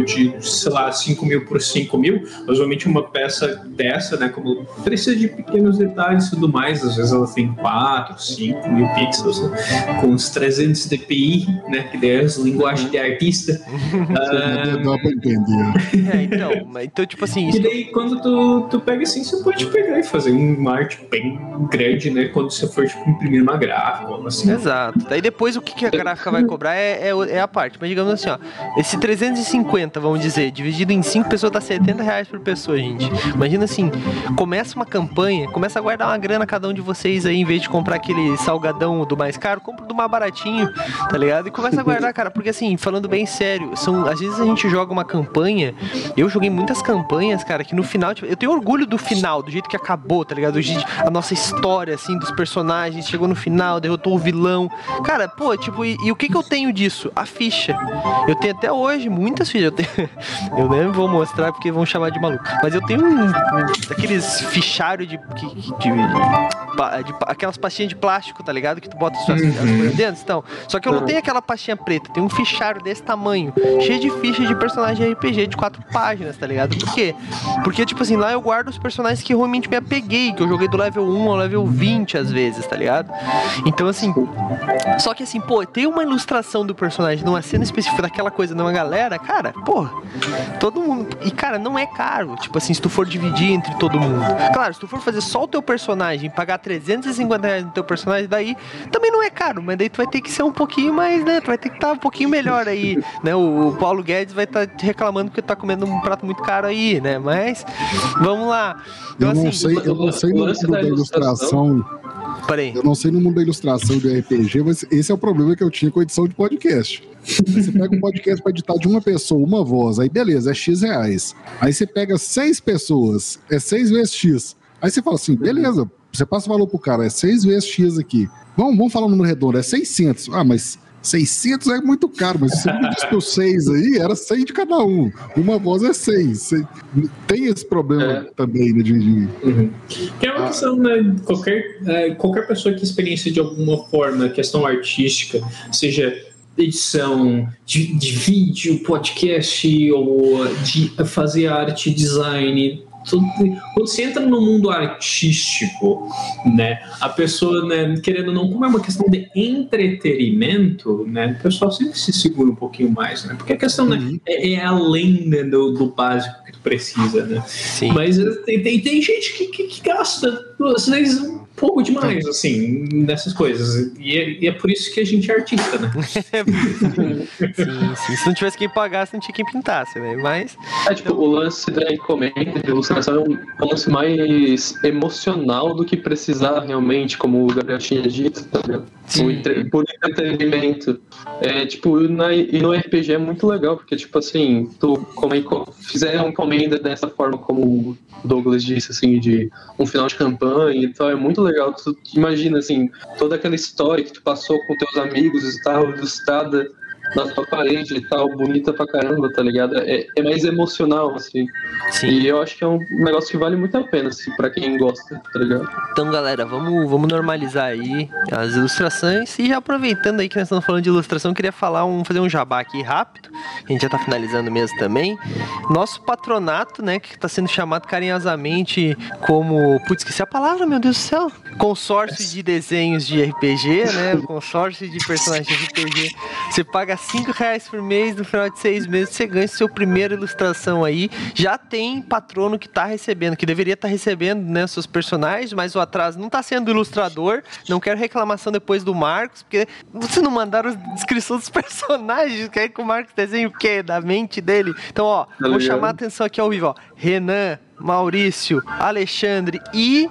de, sei lá, 5 mil por 5 mil, usualmente uma peça dessa, né, como precisa de pequenos detalhes e tudo mais, às vezes ela tem 4 4, 5 mil pixels, né? com uns 300 dpi, né? Que é as linguagem de artista. uh... Dá pra entender. É, então, mas, então, tipo assim. E daí, quando tu, tu pega assim, você pode pegar e fazer um arte bem grande, né? Quando você for tipo, imprimir uma gráfica, assim. Exato. Daí depois o que, que a gráfica vai cobrar é, é, é, a parte. Mas digamos assim, ó, esse 350, vamos dizer, dividido em 5 pessoas, dá 70 reais por pessoa, gente. Imagina assim, começa uma campanha, começa a guardar uma grana cada um de vocês aí, em vez de comprar aquele salgadão do mais caro, compra do mais baratinho, tá ligado? E começa a guardar, cara, porque assim, falando bem sério, são, às vezes a gente joga uma campanha, eu joguei muitas campanhas, cara, que no final, tipo, eu tenho orgulho do final, do jeito que acabou, tá ligado? A nossa história, assim, dos personagens, chegou no final, derrotou o vilão. Cara, pô, tipo, e, e o que que eu tenho disso? A ficha. Eu tenho até hoje muitas fichas. Eu, tenho, eu nem vou mostrar porque vão chamar de maluco. Mas eu tenho um, um daqueles fichários de, de, de, de, aquelas pastinha de plástico, tá ligado? Que tu bota as suas uhum. coisas dentro. Então, só que eu não tenho aquela pastinha preta, tem um fichário desse tamanho, cheio de fichas de personagem RPG de quatro páginas, tá ligado? Por quê? Porque, tipo assim, lá eu guardo os personagens que realmente me apeguei, que eu joguei do level 1 ao level 20 às vezes, tá ligado? Então, assim, só que assim, pô, tem uma ilustração do personagem numa cena específica daquela coisa numa galera, cara, pô, todo mundo. E, cara, não é caro. Tipo assim, se tu for dividir entre todo mundo. Claro, se tu for fazer só o teu personagem e pagar 350 reais no teu personagem, daí também não é caro, mas daí tu vai ter que ser um pouquinho mais, né? Tu vai ter que estar tá um pouquinho melhor aí, né? O, o Paulo Guedes vai estar tá reclamando porque tu tá comendo um prato muito caro aí, né? Mas vamos lá. Então, eu não assim, sei, eu não sei no mundo da ilustração. Parei. Eu não sei no mundo da ilustração do RPG, mas esse é o problema que eu tinha com a edição de podcast. Você pega um podcast para editar de uma pessoa, uma voz, aí beleza, é X reais. Aí você pega seis pessoas, é seis vezes X. Aí você fala assim, beleza, você passa o valor pro cara, é 6 vezes X aqui. Vamos, vamos falar um número redondo, é 600. Ah, mas 600 é muito caro, mas se você me disse que 6 aí, era 100 de cada um. Uma voz é 6. Tem esse problema é. também, né, de... Uhum. Que é uma ah. questão, né, qualquer, é, qualquer pessoa que experiência de alguma forma questão artística, seja edição de, de vídeo, podcast ou de fazer arte, design, quando você entra no mundo artístico, né, a pessoa, né, querendo ou não, como é uma questão de entretenimento, né, o pessoal sempre se segura um pouquinho mais, né, porque a questão né, uhum. é, é, além né, do, do, básico que tu precisa, né. Sim. Mas eh, tem, tem, tem gente que, que, que gasta, às vezes, pouco demais, assim, nessas coisas. E é, e é por isso que a gente é artista, né. sim, sim. Se não tivesse quem pagasse, não tinha quem pintasse, né, mas... É, tipo, o lance da encomenda de ilustração é um lance mais emocional do que precisar realmente, como o Gabriel tinha dito, tá ligado? Por entretenimento. É, tipo, na, e no RPG é muito legal, porque, tipo assim, tu como, fizer uma encomenda dessa forma como o Douglas disse, assim, de um final de campanha e tal, é muito legal. Tu imagina, assim, toda aquela história que tu passou com teus amigos e tal, ilustrada na tua parede e tal, bonita pra caramba, tá ligado? É, é mais emocional, assim. Sim. E eu acho que é um negócio que vale muito a pena, assim, pra quem gosta, tá ligado? Então, galera, vamos, vamos normalizar aí as ilustrações. E já aproveitando aí que nós estamos falando de ilustração, queria falar um, fazer um jabá aqui rápido. A gente já tá finalizando mesmo também. Nosso patronato, né, que tá sendo chamado carinhosamente como. Putz, esqueci a palavra, meu Deus do céu. Consórcio de desenhos de RPG, né? Consórcio de personagens de RPG. Você paga 5 reais por mês, no final de seis meses você ganha seu primeira ilustração aí. Já tem patrono que tá recebendo, que deveria estar tá recebendo, né, seus personagens, mas o atraso não tá sendo ilustrador. Não quero reclamação depois do Marcos, porque você não mandaram a descrição dos personagens. Quer que o Marcos desenhe o quê? Da mente dele? Então, ó, tá vou chamar a atenção aqui ao vivo, ó. Renan, Maurício, Alexandre e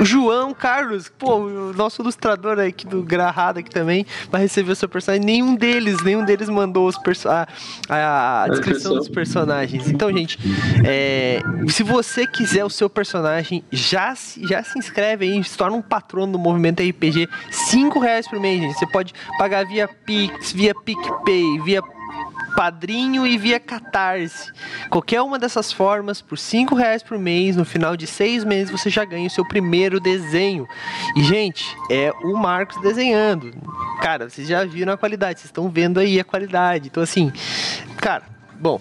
João Carlos, pô, o nosso ilustrador aqui do Grahado aqui também vai receber o seu personagem. Nenhum deles, nenhum deles mandou os perso a, a, a descrição dos personagens. Então, gente, é, se você quiser o seu personagem, já, já se inscreve aí, se torna um patrono do movimento RPG. Cinco reais por mês, gente. Você pode pagar via Pix, via PicPay, via Padrinho e via Catarse. Qualquer uma dessas formas, por cinco reais por mês, no final de seis meses você já ganha o seu primeiro desenho. E, gente, é o Marcos desenhando. Cara, vocês já viram a qualidade, vocês estão vendo aí a qualidade. Então, assim, cara, bom,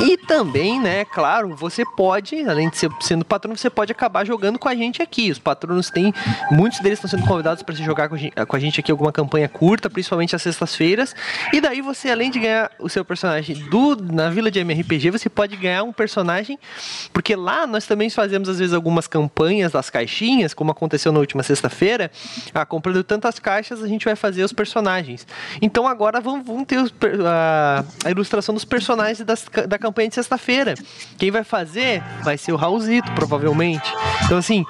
e também, né, claro, você pode, além de ser sendo patrono, você pode acabar jogando com a gente aqui. Os patronos têm, muitos deles estão sendo convidados para se jogar com a gente aqui alguma campanha curta, principalmente às sextas-feiras. E daí você, além de ganhar o seu personagem do na Vila de MRPG, você pode ganhar um personagem, porque lá nós também fazemos às vezes algumas campanhas das caixinhas, como aconteceu na última sexta-feira. Ah, comprando tantas caixas, a gente vai fazer os personagens. Então agora vamos, vamos ter os, a, a ilustração dos personagens das da campanha de sexta-feira. Quem vai fazer vai ser o Raulzito, provavelmente. Então, assim,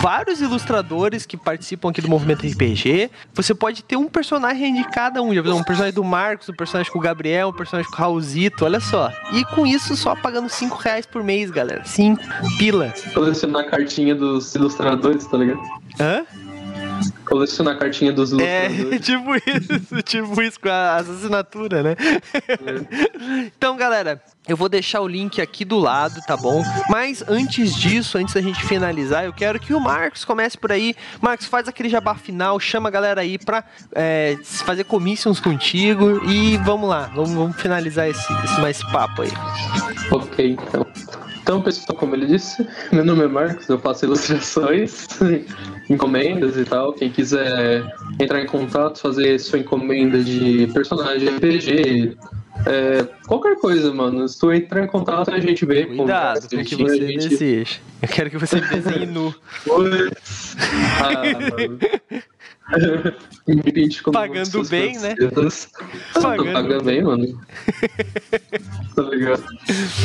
vários ilustradores que participam aqui do movimento RPG. Você pode ter um personagem de cada um. Um personagem do Marcos, um personagem com o Gabriel, um personagem com o Raulzito, olha só. E com isso, só pagando 5 reais por mês, galera. 5 pila. Colecionar a cartinha dos ilustradores, tá ligado? Hã? Colecionar a cartinha dos ilustradores. É, tipo isso, tipo isso, com a assinatura, né? É. Então, galera, eu vou deixar o link aqui do lado, tá bom? Mas antes disso, antes da gente finalizar, eu quero que o Marcos comece por aí. Marcos, faz aquele jabá final, chama a galera aí pra é, fazer commissions contigo e vamos lá, vamos, vamos finalizar esse, esse mais papo aí. Ok, então. Então, pessoal, como ele disse, meu nome é Marcos, eu faço ilustrações, encomendas e tal. Quem quiser entrar em contato, fazer sua encomenda de personagem RPG, é, qualquer coisa, mano. Se tu entrar em contato, a gente vê. Cuidado com o que você gente... deseja. Eu quero que você desenhe nu. ah, mano. Pagando bem, né? Pagando. Paga bem, mano. tá ligado?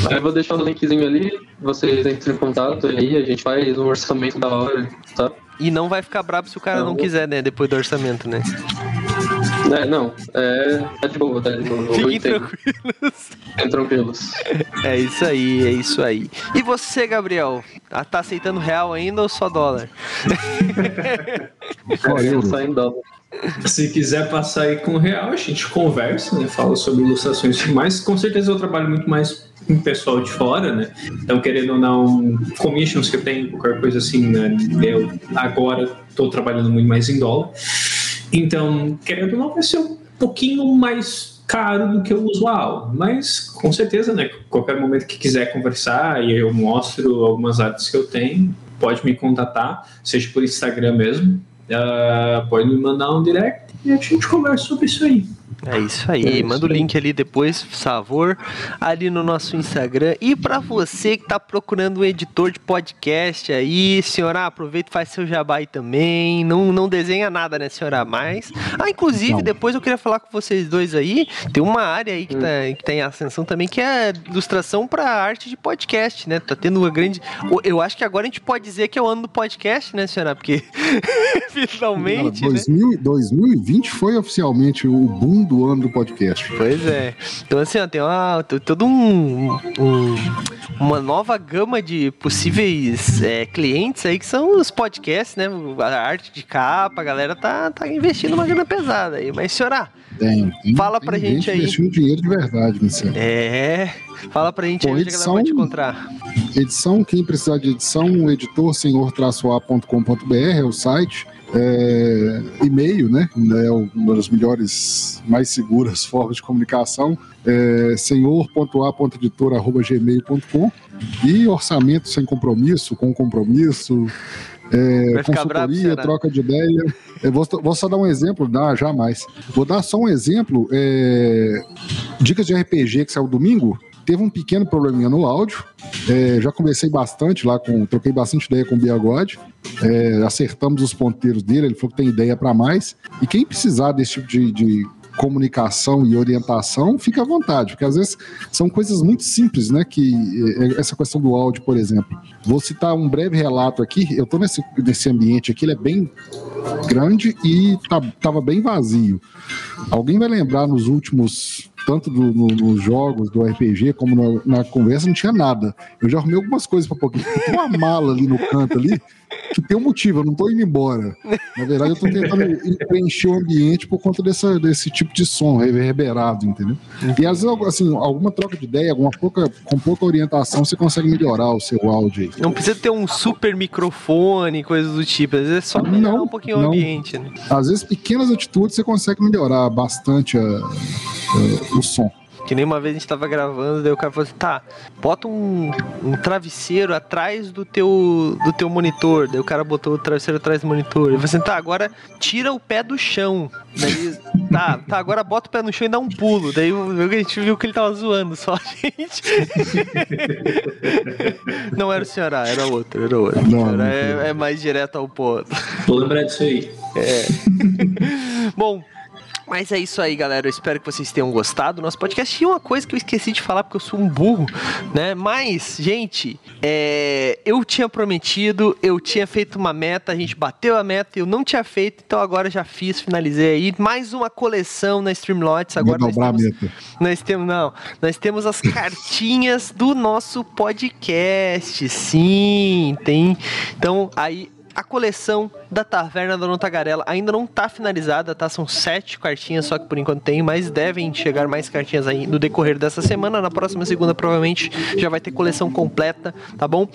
Aí eu vou deixar o linkzinho ali, vocês entram em contato aí, a gente faz um orçamento da hora, tá? E não vai ficar brabo se o cara não, não quiser, né? Depois do orçamento, né? É, não, é, tá de boa, tá de boa. Fiquem tranquilos. Fiquem tranquilos. É isso aí, é isso aí. E você, Gabriel? Ah, tá aceitando real ainda ou só dólar? Olha, só em dólar. Se quiser passar aí com real, a gente conversa, né? Fala sobre ilustrações, mas com certeza eu trabalho muito mais com o pessoal de fora, né? Então, querendo ou não, commissions que eu tenho, qualquer coisa assim, né? Eu agora estou trabalhando muito mais em dólar. Então, querendo ou não, vai ser um pouquinho mais caro do que o usual, mas com certeza, né? Qualquer momento que quiser conversar e eu mostro algumas artes que eu tenho, pode me contatar, seja por Instagram mesmo, uh, pode me mandar um direct e a gente conversa sobre isso aí. É isso aí. É isso Manda o link ali depois, por favor, ali no nosso Instagram. E para você que tá procurando um editor de podcast aí, senhora, aproveita e faz seu jabá aí também. Não, não desenha nada, né, senhora? Mas. Ah, inclusive, não. depois eu queria falar com vocês dois aí. Tem uma área aí que, tá, que tem ascensão também, que é ilustração para arte de podcast, né? Tá tendo uma grande. Eu acho que agora a gente pode dizer que é o ano do podcast, né, senhora? Porque finalmente. Não, 2000, né? 2020 foi oficialmente o boom do ano do podcast. Pois é. Então, assim, ó, tem uma, todo um, um uma nova gama de possíveis é, clientes aí que são os podcasts, né? A arte de capa, a galera tá, tá investindo uma grana pesada aí. Mas, senhora, tem, tem, fala pra tem gente aí. investindo dinheiro de verdade, Marcelo. É. Fala pra gente Bom, aí onde edição, a galera pode encontrar. Edição, quem precisar de edição, editor senhor-a.com.br é o site é, e-mail, né? É uma das melhores, mais seguras formas de comunicação. É, senhor.a.editora.gmail.com e orçamento sem compromisso, com compromisso, é, consultoria, bravo, troca de ideia. Eu vou, vou, só dar um exemplo, dá jamais. Vou dar só um exemplo. É, dicas de RPG que saiu domingo teve um pequeno probleminha no áudio. É, já conversei bastante lá com. Troquei bastante ideia com o Biagode. É, acertamos os ponteiros dele, ele falou que tem ideia para mais. E quem precisar desse tipo de, de comunicação e orientação, fica à vontade, porque às vezes são coisas muito simples, né? Que é, essa questão do áudio, por exemplo. Vou citar um breve relato aqui. Eu estou nesse, nesse ambiente aqui, ele é bem grande e tá, tava bem vazio. Alguém vai lembrar nos últimos tanto do, no, nos jogos do RPG como na, na, conversa, não tinha nada. Eu já arrumei algumas coisas para pouquinho. Tem uma mala ali no canto ali que tem um motivo, eu não tô indo embora. Na verdade, eu tô tentando preencher o ambiente por conta dessa, desse tipo de som reverberado, entendeu? E às vezes, assim, alguma troca de ideia, alguma pouca, com pouca orientação, você consegue melhorar o seu áudio aí. Não precisa ter um super microfone, coisas do tipo. Às vezes é só melhorar não, um pouquinho não. o ambiente. Né? Às vezes, pequenas atitudes você consegue melhorar bastante a, a, o som. Que nem uma vez a gente tava gravando, daí o cara falou assim, tá, bota um, um travesseiro atrás do teu, do teu monitor. Daí o cara botou o travesseiro atrás do monitor. Ele falou assim, tá, agora tira o pé do chão. Daí, tá, tá, agora bota o pé no chão e dá um pulo. Daí a gente viu que ele tava zoando só a gente. não era o senhor A, era outro, era outro. Não, não é, é mais direto ao ponto. Vou lembrar disso aí. É. Bom, mas é isso aí, galera. Eu espero que vocês tenham gostado do nosso podcast. E uma coisa que eu esqueci de falar, porque eu sou um burro, né? Mas, gente, é... eu tinha prometido, eu tinha feito uma meta, a gente bateu a meta, eu não tinha feito, então agora já fiz, finalizei aí. Mais uma coleção na Streamlots. Agora nós temos, nós temos, não, nós temos as cartinhas do nosso podcast. Sim, tem. Então, aí a coleção da Taverna da Tagarela ainda não tá finalizada, tá? São sete cartinhas só que por enquanto tem, mas devem chegar mais cartinhas aí no decorrer dessa semana. Na próxima segunda, provavelmente, já vai ter coleção completa, tá bom?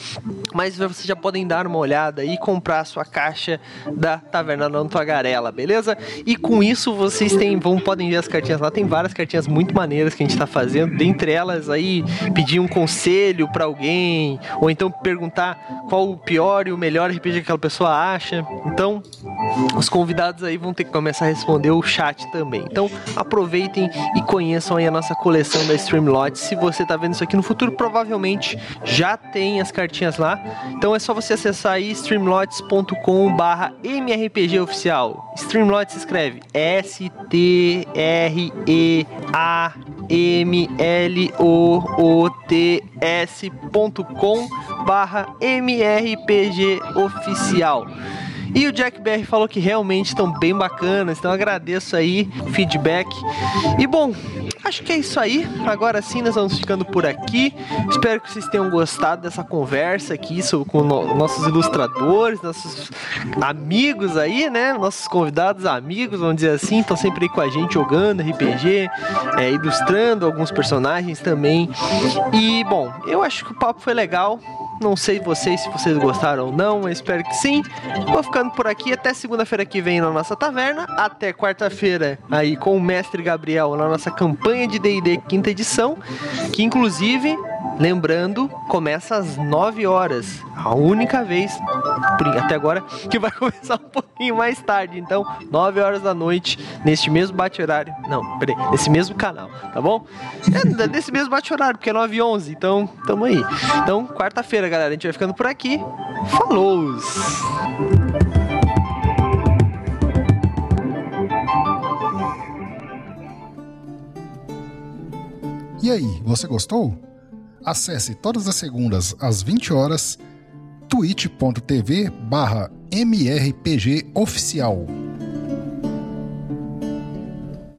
Mas vocês já podem dar uma olhada e comprar a sua caixa da Taverna da Tagarela, beleza? E com isso vocês têm, vão, podem ver as cartinhas lá. Tem várias cartinhas muito maneiras que a gente tá fazendo. Dentre elas aí, pedir um conselho para alguém, ou então perguntar qual o pior e o melhor RPG que aquela pessoa acha. Então, os convidados aí vão ter que começar a responder o chat também. Então, aproveitem e conheçam aí a nossa coleção da Streamlot. Se você tá vendo isso aqui no futuro, provavelmente já tem as cartinhas lá. Então é só você acessar aí streamlots.com/mrpg oficial. Streamlots se escreve S T R E A M L O O T S.com barra MRPG oficial. E o Jack BR falou que realmente estão bem bacanas, então agradeço aí o feedback. E bom, acho que é isso aí. Agora sim, nós vamos ficando por aqui. Espero que vocês tenham gostado dessa conversa aqui com no nossos ilustradores, nossos amigos aí, né? Nossos convidados amigos, vamos dizer assim, estão sempre aí com a gente jogando RPG, é, ilustrando alguns personagens também. E bom, eu acho que o papo foi legal Não sei vocês se vocês gostaram ou não, mas espero que sim. Vou ficando por aqui até segunda-feira que vem na nossa taverna. Até quarta-feira aí com o mestre Gabriel na nossa campanha de D&D quinta edição, que inclusive Lembrando, começa às 9 horas. A única vez, até agora, que vai começar um pouquinho mais tarde. Então, 9 horas da noite, neste mesmo bate-horário. Não, peraí, nesse mesmo canal, tá bom? É nesse mesmo bate-horário, porque é 9 e 11. Então, tamo aí. Então, quarta-feira, galera, a gente vai ficando por aqui. Falou! E aí, você gostou? Acesse todas as segundas às 20 horas twitch.tv barra mrpgoficial.